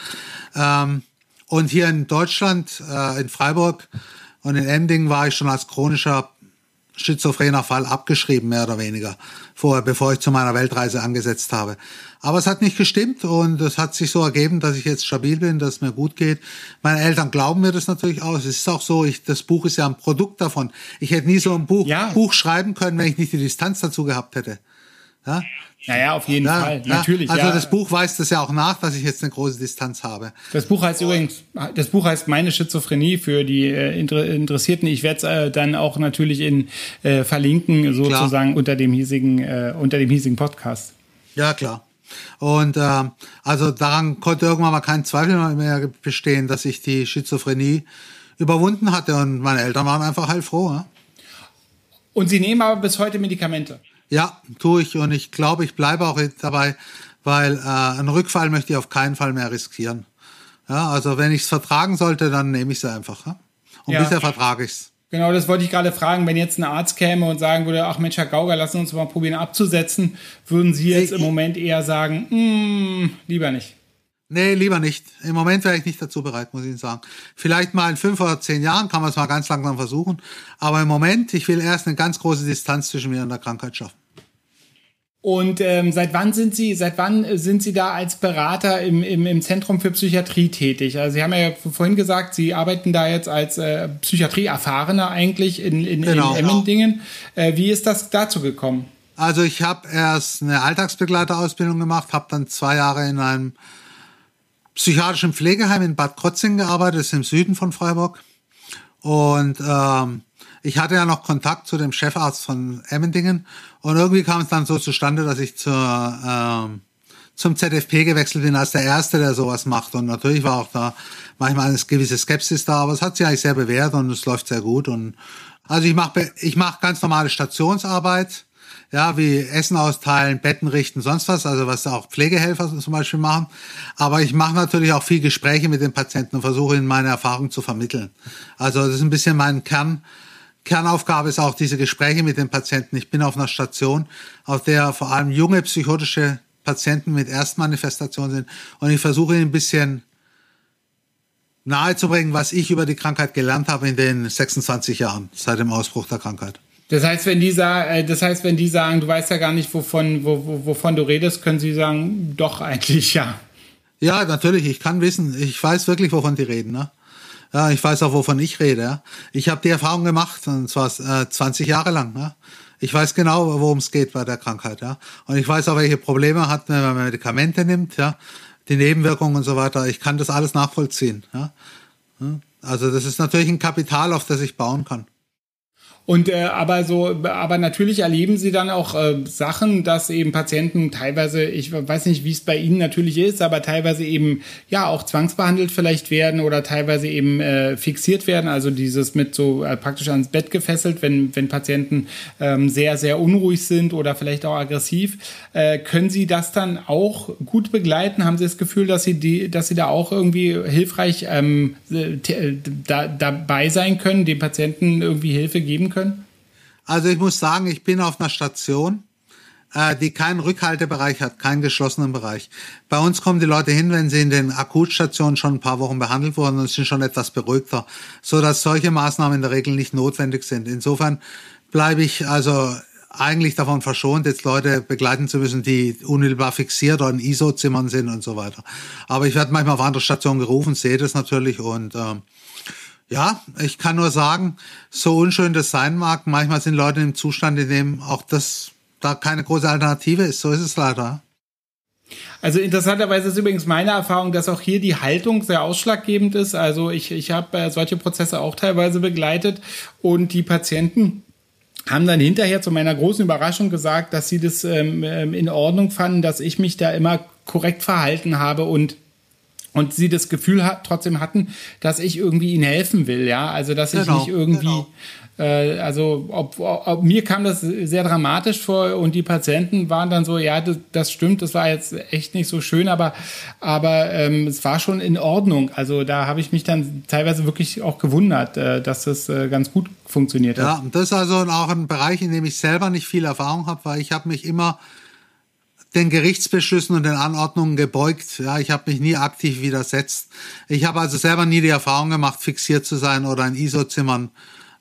Ähm, und hier in Deutschland, äh, in Freiburg und in Ending war ich schon als chronischer schizophrener Fall abgeschrieben, mehr oder weniger, vorher, bevor ich zu meiner Weltreise angesetzt habe. Aber es hat nicht gestimmt und es hat sich so ergeben, dass ich jetzt stabil bin, dass es mir gut geht. Meine Eltern glauben mir das natürlich auch. Es ist auch so, ich, das Buch ist ja ein Produkt davon. Ich hätte nie so ein Buch, ja. Buch schreiben können, wenn ich nicht die Distanz dazu gehabt hätte. Ja? Naja, auf jeden ja, Fall, ja. natürlich. Also ja. das Buch weist das ja auch nach, dass ich jetzt eine große Distanz habe. Das Buch heißt übrigens, das Buch heißt Meine Schizophrenie für die äh, Interessierten. Ich werde es äh, dann auch natürlich in äh, verlinken, sozusagen klar. unter dem hiesigen, äh, unter dem hiesigen Podcast. Ja, klar. Und äh, also daran konnte irgendwann mal kein Zweifel mehr bestehen, dass ich die Schizophrenie überwunden hatte und meine Eltern waren einfach heilfroh. Ja? Und Sie nehmen aber bis heute Medikamente? Ja, tue ich und ich glaube, ich bleibe auch dabei, weil äh, einen Rückfall möchte ich auf keinen Fall mehr riskieren. Ja, also wenn ich es vertragen sollte, dann nehme ich es einfach. Ja? Und ja. bisher vertrage ich es. Genau, das wollte ich gerade fragen. Wenn jetzt ein Arzt käme und sagen würde, ach Mensch, Herr Gauger, lassen uns mal probieren abzusetzen, würden Sie jetzt im Moment eher sagen, mm, lieber nicht? Nee, lieber nicht. Im Moment wäre ich nicht dazu bereit, muss ich Ihnen sagen. Vielleicht mal in fünf oder zehn Jahren kann man es mal ganz langsam versuchen. Aber im Moment, ich will erst eine ganz große Distanz zwischen mir und der Krankheit schaffen. Und ähm, seit wann sind Sie, seit wann sind Sie da als Berater im, im, im Zentrum für Psychiatrie tätig? Also Sie haben ja vorhin gesagt, Sie arbeiten da jetzt als äh, Psychiatrieerfahrener eigentlich in, in, genau. in Emmendingen. Äh, wie ist das dazu gekommen? Also ich habe erst eine Alltagsbegleiterausbildung gemacht, habe dann zwei Jahre in einem psychiatrischen Pflegeheim in Bad Krotzing gearbeitet, ist im Süden von Freiburg. Und ähm, ich hatte ja noch Kontakt zu dem Chefarzt von Emmendingen und irgendwie kam es dann so zustande, dass ich zur, ähm, zum ZFP gewechselt bin als der Erste, der sowas macht. Und natürlich war auch da manchmal eine gewisse Skepsis da, aber es hat sich eigentlich sehr bewährt und es läuft sehr gut. Und also ich mache ich mach ganz normale Stationsarbeit, ja, wie Essen austeilen, Betten richten, sonst was, also was auch Pflegehelfer zum Beispiel machen. Aber ich mache natürlich auch viel Gespräche mit den Patienten und versuche ihnen meine Erfahrung zu vermitteln. Also das ist ein bisschen mein Kern Kernaufgabe ist auch diese Gespräche mit den Patienten. Ich bin auf einer Station, auf der vor allem junge psychotische Patienten mit Erstmanifestationen sind und ich versuche ihnen ein bisschen nahezubringen, was ich über die Krankheit gelernt habe in den 26 Jahren seit dem Ausbruch der Krankheit. Das heißt, wenn die sagen, äh, das heißt, wenn die sagen, du weißt ja gar nicht, wovon, wo, wovon du redest, können sie sagen, doch eigentlich ja. Ja, natürlich. Ich kann wissen. Ich weiß wirklich, wovon die reden. Ne? Ja, ich weiß auch, wovon ich rede. Ja. Ich habe die Erfahrung gemacht, und zwar äh, 20 Jahre lang. Ja. Ich weiß genau, worum es geht bei der Krankheit. Ja. Und ich weiß auch, welche Probleme hat, wenn man Medikamente nimmt, ja, die Nebenwirkungen und so weiter. Ich kann das alles nachvollziehen. Ja. Also das ist natürlich ein Kapital, auf das ich bauen kann. Und äh, aber so, aber natürlich erleben sie dann auch äh, Sachen, dass eben Patienten teilweise, ich weiß nicht, wie es bei ihnen natürlich ist, aber teilweise eben ja auch zwangsbehandelt vielleicht werden oder teilweise eben äh, fixiert werden. Also dieses mit so äh, praktisch ans Bett gefesselt, wenn wenn Patienten ähm, sehr sehr unruhig sind oder vielleicht auch aggressiv, äh, können Sie das dann auch gut begleiten? Haben Sie das Gefühl, dass Sie die, dass Sie da auch irgendwie hilfreich ähm, da, dabei sein können, dem Patienten irgendwie Hilfe geben können? Können? Also ich muss sagen, ich bin auf einer Station, äh, die keinen Rückhaltebereich hat, keinen geschlossenen Bereich. Bei uns kommen die Leute hin, wenn sie in den Akutstationen schon ein paar Wochen behandelt wurden und sind schon etwas beruhigter, so dass solche Maßnahmen in der Regel nicht notwendig sind. Insofern bleibe ich also eigentlich davon verschont, jetzt Leute begleiten zu müssen, die unmittelbar fixiert oder in ISO-Zimmern sind und so weiter. Aber ich werde manchmal auf andere Stationen gerufen, sehe das natürlich und ähm, ja, ich kann nur sagen, so unschön das sein mag, manchmal sind Leute im Zustand, in dem auch das da keine große Alternative ist. So ist es leider. Also interessanterweise ist übrigens meine Erfahrung, dass auch hier die Haltung sehr ausschlaggebend ist. Also ich, ich habe äh, solche Prozesse auch teilweise begleitet und die Patienten haben dann hinterher zu meiner großen Überraschung gesagt, dass sie das ähm, ähm in Ordnung fanden, dass ich mich da immer korrekt verhalten habe und und sie das Gefühl hat, trotzdem hatten, dass ich irgendwie ihnen helfen will, ja, also dass ich genau, nicht irgendwie genau. Äh, also ob, ob, mir kam das sehr dramatisch vor und die Patienten waren dann so, ja, das, das stimmt, das war jetzt echt nicht so schön, aber, aber ähm, es war schon in Ordnung. Also da habe ich mich dann teilweise wirklich auch gewundert, äh, dass das äh, ganz gut funktioniert hat. Ja, und das ist also auch ein Bereich, in dem ich selber nicht viel Erfahrung habe, weil ich habe mich immer den Gerichtsbeschlüssen und den Anordnungen gebeugt. Ja, ich habe mich nie aktiv widersetzt. Ich habe also selber nie die Erfahrung gemacht, fixiert zu sein oder in ISO-Zimmern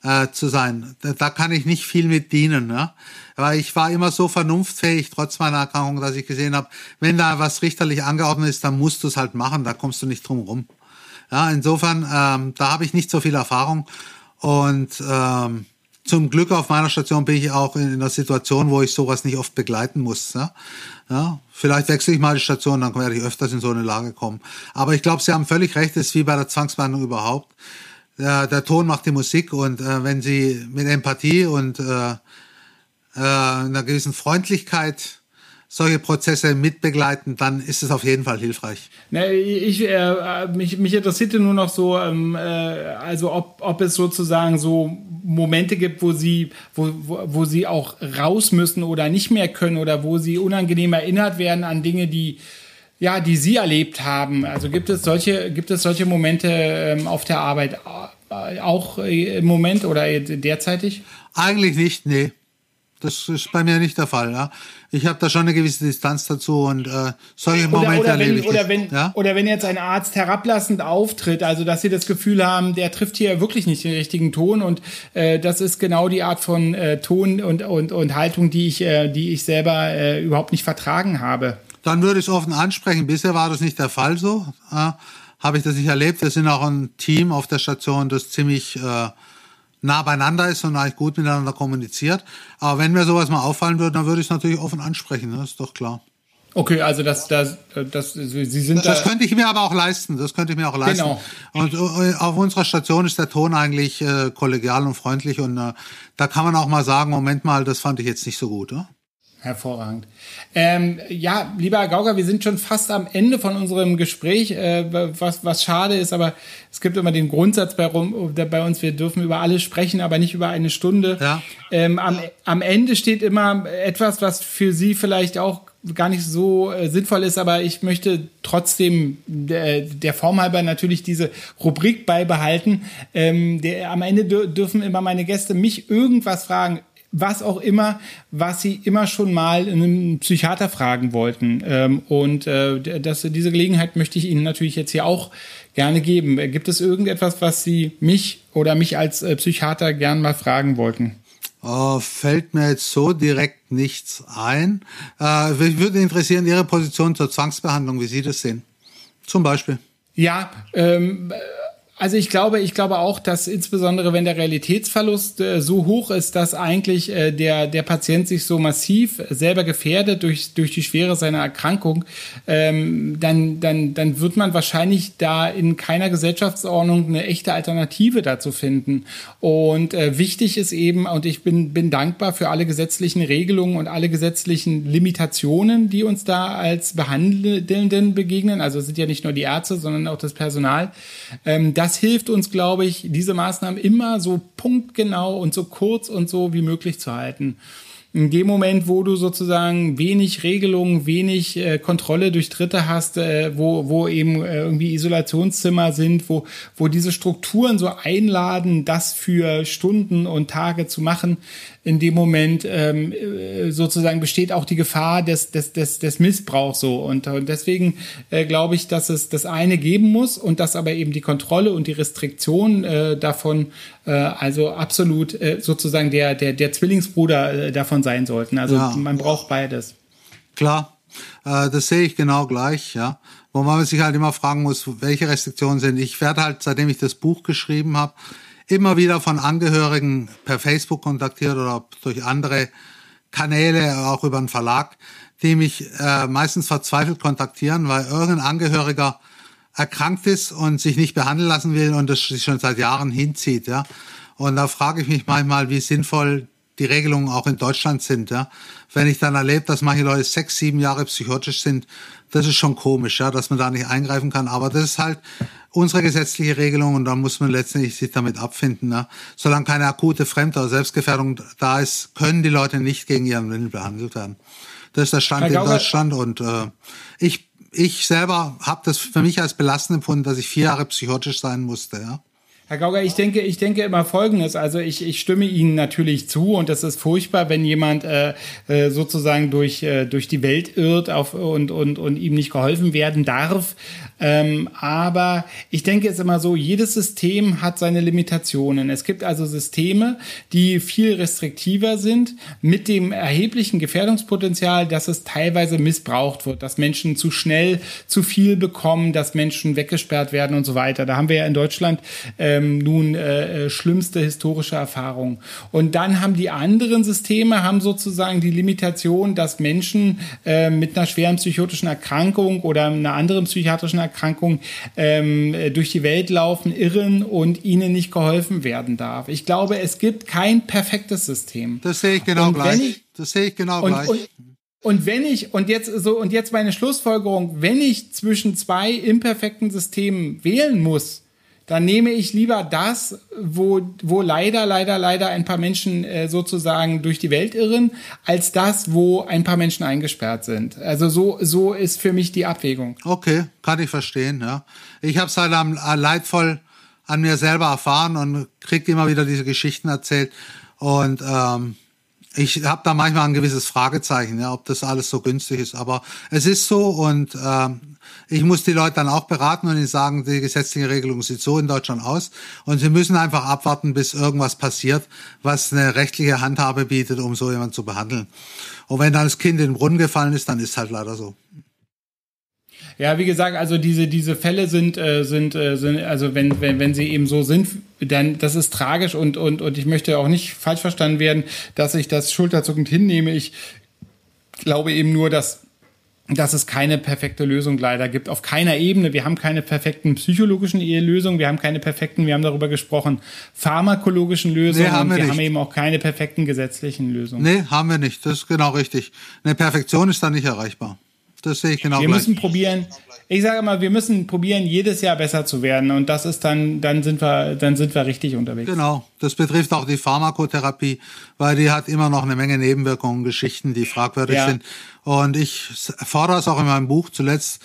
äh, zu sein. Da, da kann ich nicht viel mit dienen. Ja? Weil ich war immer so vernunftfähig, trotz meiner Erkrankung, dass ich gesehen habe, wenn da was richterlich angeordnet ist, dann musst du es halt machen, da kommst du nicht drum rum. Ja, insofern, ähm, da habe ich nicht so viel Erfahrung. Und ähm, zum Glück auf meiner Station bin ich auch in, in einer Situation, wo ich sowas nicht oft begleiten muss. Ja? Ja, vielleicht wechsle ich mal die Station, dann werde ich öfters in so eine Lage kommen. Aber ich glaube, Sie haben völlig recht, das ist wie bei der Zwangsbehandlung überhaupt der, der Ton macht die Musik und äh, wenn sie mit Empathie und äh, äh, einer gewissen Freundlichkeit solche Prozesse mitbegleiten, dann ist es auf jeden Fall hilfreich. Ne, ich, äh, mich, mich interessierte nur noch so, ähm, äh, also ob, ob es sozusagen so Momente gibt, wo sie, wo, wo, wo sie auch raus müssen oder nicht mehr können oder wo sie unangenehm erinnert werden an Dinge, die ja, die Sie erlebt haben. Also gibt es solche, gibt es solche Momente ähm, auf der Arbeit äh, auch äh, im Moment oder derzeitig? Eigentlich nicht, nee. Das ist bei mir nicht der Fall. Ja. Ich habe da schon eine gewisse Distanz dazu und äh, solche oder, Momente oder wenn, erlebe ich oder wenn. Ja? Oder wenn jetzt ein Arzt herablassend auftritt, also dass Sie das Gefühl haben, der trifft hier wirklich nicht den richtigen Ton und äh, das ist genau die Art von äh, Ton und, und, und Haltung, die ich, äh, die ich selber äh, überhaupt nicht vertragen habe dann würde ich es offen ansprechen. Bisher war das nicht der Fall so. Äh, Habe ich das nicht erlebt. Wir sind auch ein Team auf der Station, das ziemlich äh, nah beieinander ist und eigentlich gut miteinander kommuniziert. Aber wenn mir sowas mal auffallen würde, dann würde ich es natürlich offen ansprechen. Das ist doch klar. Okay, also das, das, das, Sie sind das, da. Das könnte ich mir aber auch leisten. Das könnte ich mir auch leisten. Genau. Und äh, auf unserer Station ist der Ton eigentlich äh, kollegial und freundlich und äh, da kann man auch mal sagen, Moment mal, das fand ich jetzt nicht so gut. Oder? Hervorragend. Ähm, ja, lieber Herr Gauger, wir sind schon fast am Ende von unserem Gespräch, äh, was, was schade ist, aber es gibt immer den Grundsatz bei, bei, uns, wir dürfen über alles sprechen, aber nicht über eine Stunde. Ja. Ähm, am, am Ende steht immer etwas, was für Sie vielleicht auch gar nicht so äh, sinnvoll ist, aber ich möchte trotzdem der, der Form halber natürlich diese Rubrik beibehalten. Ähm, der, am Ende dürfen immer meine Gäste mich irgendwas fragen, was auch immer, was sie immer schon mal einen Psychiater fragen wollten. Ähm, und äh, das, diese Gelegenheit möchte ich Ihnen natürlich jetzt hier auch gerne geben. Gibt es irgendetwas, was Sie mich oder mich als äh, Psychiater gern mal fragen wollten? Oh, fällt mir jetzt so direkt nichts ein. Äh, mich würde interessieren Ihre Position zur Zwangsbehandlung, wie Sie das sehen. Zum Beispiel. Ja, ähm, also ich glaube, ich glaube auch, dass insbesondere wenn der Realitätsverlust äh, so hoch ist, dass eigentlich äh, der der Patient sich so massiv selber gefährdet durch durch die Schwere seiner Erkrankung, ähm, dann dann dann wird man wahrscheinlich da in keiner Gesellschaftsordnung eine echte Alternative dazu finden. Und äh, wichtig ist eben, und ich bin bin dankbar für alle gesetzlichen Regelungen und alle gesetzlichen Limitationen, die uns da als Behandelnden begegnen. Also es sind ja nicht nur die Ärzte, sondern auch das Personal. Ähm, das hilft uns, glaube ich, diese Maßnahmen immer so punktgenau und so kurz und so wie möglich zu halten. In dem Moment, wo du sozusagen wenig Regelungen, wenig äh, Kontrolle durch Dritte hast, äh, wo, wo eben äh, irgendwie Isolationszimmer sind, wo, wo diese Strukturen so einladen, das für Stunden und Tage zu machen, in dem Moment ähm, äh, sozusagen besteht auch die Gefahr des, des, des, des Missbrauchs so. Und, und deswegen äh, glaube ich, dass es das eine geben muss und dass aber eben die Kontrolle und die Restriktion äh, davon äh, also absolut äh, sozusagen der, der, der Zwillingsbruder äh, davon sein sollten. Also ja. man braucht beides. Klar, äh, das sehe ich genau gleich, ja. Wo man sich halt immer fragen muss, welche Restriktionen sind. Ich werde halt, seitdem ich das Buch geschrieben habe, immer wieder von Angehörigen per Facebook kontaktiert oder durch andere Kanäle, auch über einen Verlag, die mich äh, meistens verzweifelt kontaktieren, weil irgendein Angehöriger erkrankt ist und sich nicht behandeln lassen will und das sich schon seit Jahren hinzieht, ja. Und da frage ich mich manchmal, wie sinnvoll die Regelungen auch in Deutschland sind, ja. Wenn ich dann erlebe, dass manche Leute sechs, sieben Jahre psychotisch sind, das ist schon komisch, ja, dass man da nicht eingreifen kann. Aber das ist halt unsere gesetzliche Regelung und da muss man letztendlich sich damit abfinden. Ja. Solange keine akute Fremd- oder Selbstgefährdung da ist, können die Leute nicht gegen ihren Willen behandelt werden. Das ist der Stand in Deutschland und äh, ich ich selber habe das für mich als belastend empfunden, dass ich vier Jahre psychotisch sein musste. Ja. Herr Gauger, ich denke, ich denke immer Folgendes. Also ich, ich stimme Ihnen natürlich zu und es ist furchtbar, wenn jemand äh, äh, sozusagen durch, äh, durch die Welt irrt auf, und, und, und ihm nicht geholfen werden darf. Ähm, aber ich denke es immer so, jedes System hat seine Limitationen. Es gibt also Systeme, die viel restriktiver sind, mit dem erheblichen Gefährdungspotenzial, dass es teilweise missbraucht wird, dass Menschen zu schnell zu viel bekommen, dass Menschen weggesperrt werden und so weiter. Da haben wir ja in Deutschland ähm, nun äh, äh schlimmste historische Erfahrungen. Und dann haben die anderen Systeme haben sozusagen die Limitation, dass Menschen äh, mit einer schweren psychotischen Erkrankung oder einer anderen psychiatrischen ähm, durch die Welt laufen, irren und ihnen nicht geholfen werden darf. Ich glaube, es gibt kein perfektes System. Das sehe ich genau und gleich. Ich, das sehe ich genau und, gleich. Und, und wenn ich, und jetzt so, und jetzt meine Schlussfolgerung, wenn ich zwischen zwei imperfekten Systemen wählen muss, dann nehme ich lieber das, wo, wo leider, leider, leider ein paar Menschen äh, sozusagen durch die Welt irren, als das, wo ein paar Menschen eingesperrt sind. Also so, so ist für mich die Abwägung. Okay, kann ich verstehen, ja. Ich habe es halt am, äh, leidvoll an mir selber erfahren und krieg immer wieder diese Geschichten erzählt. Und ähm, ich habe da manchmal ein gewisses Fragezeichen, ja, ob das alles so günstig ist. Aber es ist so und ähm, ich muss die Leute dann auch beraten und ihnen sagen, die gesetzliche Regelung sieht so in Deutschland aus. Und sie müssen einfach abwarten, bis irgendwas passiert, was eine rechtliche Handhabe bietet, um so jemanden zu behandeln. Und wenn dann das Kind in den Brunnen gefallen ist, dann ist halt leider so. Ja, wie gesagt, also diese diese Fälle sind äh, sind äh, sind also wenn wenn wenn sie eben so sind, dann das ist tragisch und und und ich möchte auch nicht falsch verstanden werden, dass ich das schulterzuckend hinnehme. Ich glaube eben nur, dass dass es keine perfekte Lösung leider gibt. Auf keiner Ebene. Wir haben keine perfekten psychologischen Lösungen. Wir haben keine perfekten, wir haben darüber gesprochen, pharmakologischen Lösungen. Nee, haben wir und wir nicht. haben eben auch keine perfekten gesetzlichen Lösungen. Nee, haben wir nicht. Das ist genau richtig. Eine Perfektion ist da nicht erreichbar. Das sehe ich genau Wir gleich. müssen probieren, ich sage mal, wir müssen probieren, jedes Jahr besser zu werden. Und das ist dann, dann sind wir, dann sind wir richtig unterwegs. Genau. Das betrifft auch die Pharmakotherapie, weil die hat immer noch eine Menge Nebenwirkungen, Geschichten, die fragwürdig ja. sind. Und ich fordere es auch in meinem Buch zuletzt,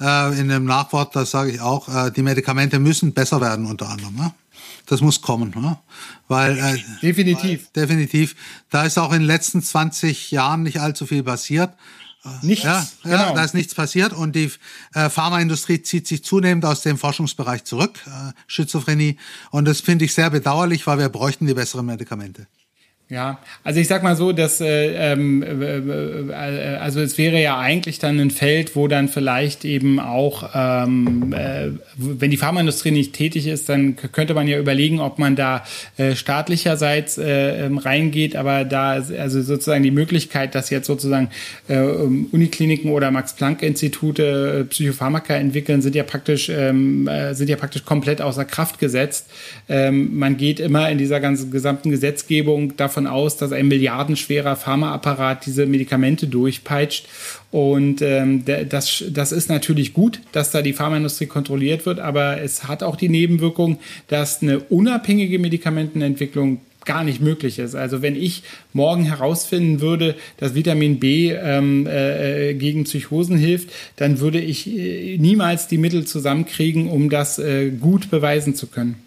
äh, in dem Nachwort, das sage ich auch, äh, die Medikamente müssen besser werden unter anderem. Ne? Das muss kommen, ne? weil äh, definitiv, weil, definitiv. Da ist auch in den letzten 20 Jahren nicht allzu viel passiert. Nichts. Ja, ja genau. da ist nichts passiert und die äh, Pharmaindustrie zieht sich zunehmend aus dem Forschungsbereich zurück, äh, Schizophrenie. Und das finde ich sehr bedauerlich, weil wir bräuchten die besseren Medikamente. Ja, also ich sag mal so, dass äh, ähm, äh, äh, also es wäre ja eigentlich dann ein Feld, wo dann vielleicht eben auch, ähm, äh, wenn die Pharmaindustrie nicht tätig ist, dann könnte man ja überlegen, ob man da äh, staatlicherseits äh, ähm, reingeht, aber da also sozusagen die Möglichkeit, dass jetzt sozusagen äh, Unikliniken oder Max-Planck-Institute äh, Psychopharmaka entwickeln, sind ja praktisch ähm, äh, sind ja praktisch komplett außer Kraft gesetzt. Ähm, man geht immer in dieser ganzen gesamten Gesetzgebung davon davon aus, dass ein milliardenschwerer Pharmaapparat diese Medikamente durchpeitscht. Und ähm, das, das ist natürlich gut, dass da die Pharmaindustrie kontrolliert wird, aber es hat auch die Nebenwirkung, dass eine unabhängige Medikamentenentwicklung gar nicht möglich ist. Also wenn ich morgen herausfinden würde, dass Vitamin B ähm, äh, gegen Psychosen hilft, dann würde ich äh, niemals die Mittel zusammenkriegen, um das äh, gut beweisen zu können.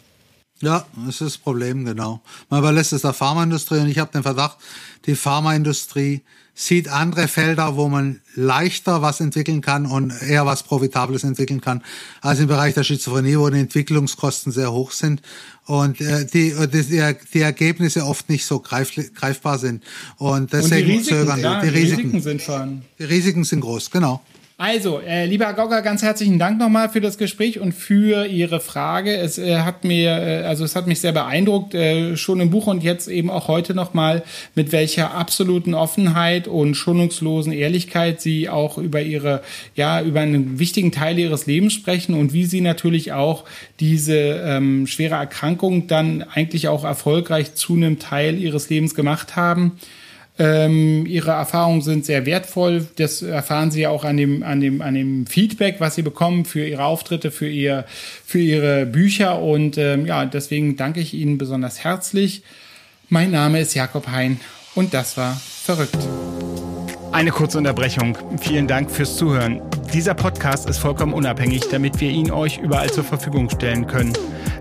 Ja, das ist das Problem, genau. Man überlässt es der Pharmaindustrie und ich habe den Verdacht, die Pharmaindustrie sieht andere Felder, wo man leichter was entwickeln kann und eher was Profitables entwickeln kann, als im Bereich der Schizophrenie, wo die Entwicklungskosten sehr hoch sind und äh, die, die, die Ergebnisse oft nicht so greif, greifbar sind. Und deswegen und die Risiken, zögern ja, die, die Risiken. Risiken sind schon. Die Risiken sind groß, genau. Also, äh, lieber Herr Gogger, ganz herzlichen Dank nochmal für das Gespräch und für Ihre Frage. Es äh, hat mir, äh, also es hat mich sehr beeindruckt, äh, schon im Buch und jetzt eben auch heute nochmal, mit welcher absoluten Offenheit und schonungslosen Ehrlichkeit Sie auch über Ihre, ja, über einen wichtigen Teil Ihres Lebens sprechen und wie Sie natürlich auch diese ähm, schwere Erkrankung dann eigentlich auch erfolgreich zu einem Teil Ihres Lebens gemacht haben. Ähm, ihre Erfahrungen sind sehr wertvoll. Das erfahren Sie ja auch an dem, an dem, an dem Feedback, was Sie bekommen für Ihre Auftritte, für, ihr, für Ihre Bücher. Und ähm, ja, deswegen danke ich Ihnen besonders herzlich. Mein Name ist Jakob Hein und das war verrückt. Eine kurze Unterbrechung. Vielen Dank fürs Zuhören. Dieser Podcast ist vollkommen unabhängig, damit wir ihn euch überall zur Verfügung stellen können.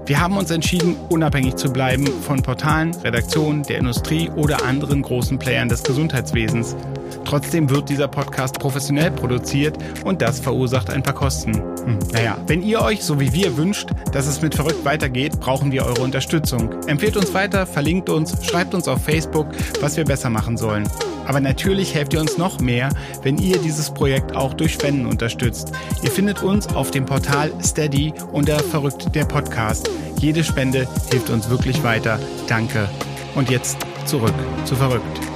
Wir haben uns entschieden, unabhängig zu bleiben von Portalen, Redaktionen, der Industrie oder anderen großen Playern des Gesundheitswesens. Trotzdem wird dieser Podcast professionell produziert und das verursacht ein paar Kosten. Hm, naja, wenn ihr euch, so wie wir, wünscht, dass es mit Verrückt weitergeht, brauchen wir eure Unterstützung. Empfehlt uns weiter, verlinkt uns, schreibt uns auf Facebook, was wir besser machen sollen. Aber natürlich helft ihr uns noch mehr, wenn ihr dieses Projekt auch durch Spenden unterstützt. Ihr findet uns auf dem Portal Steady unter Verrückt der Podcast. Jede Spende hilft uns wirklich weiter. Danke. Und jetzt zurück zu Verrückt.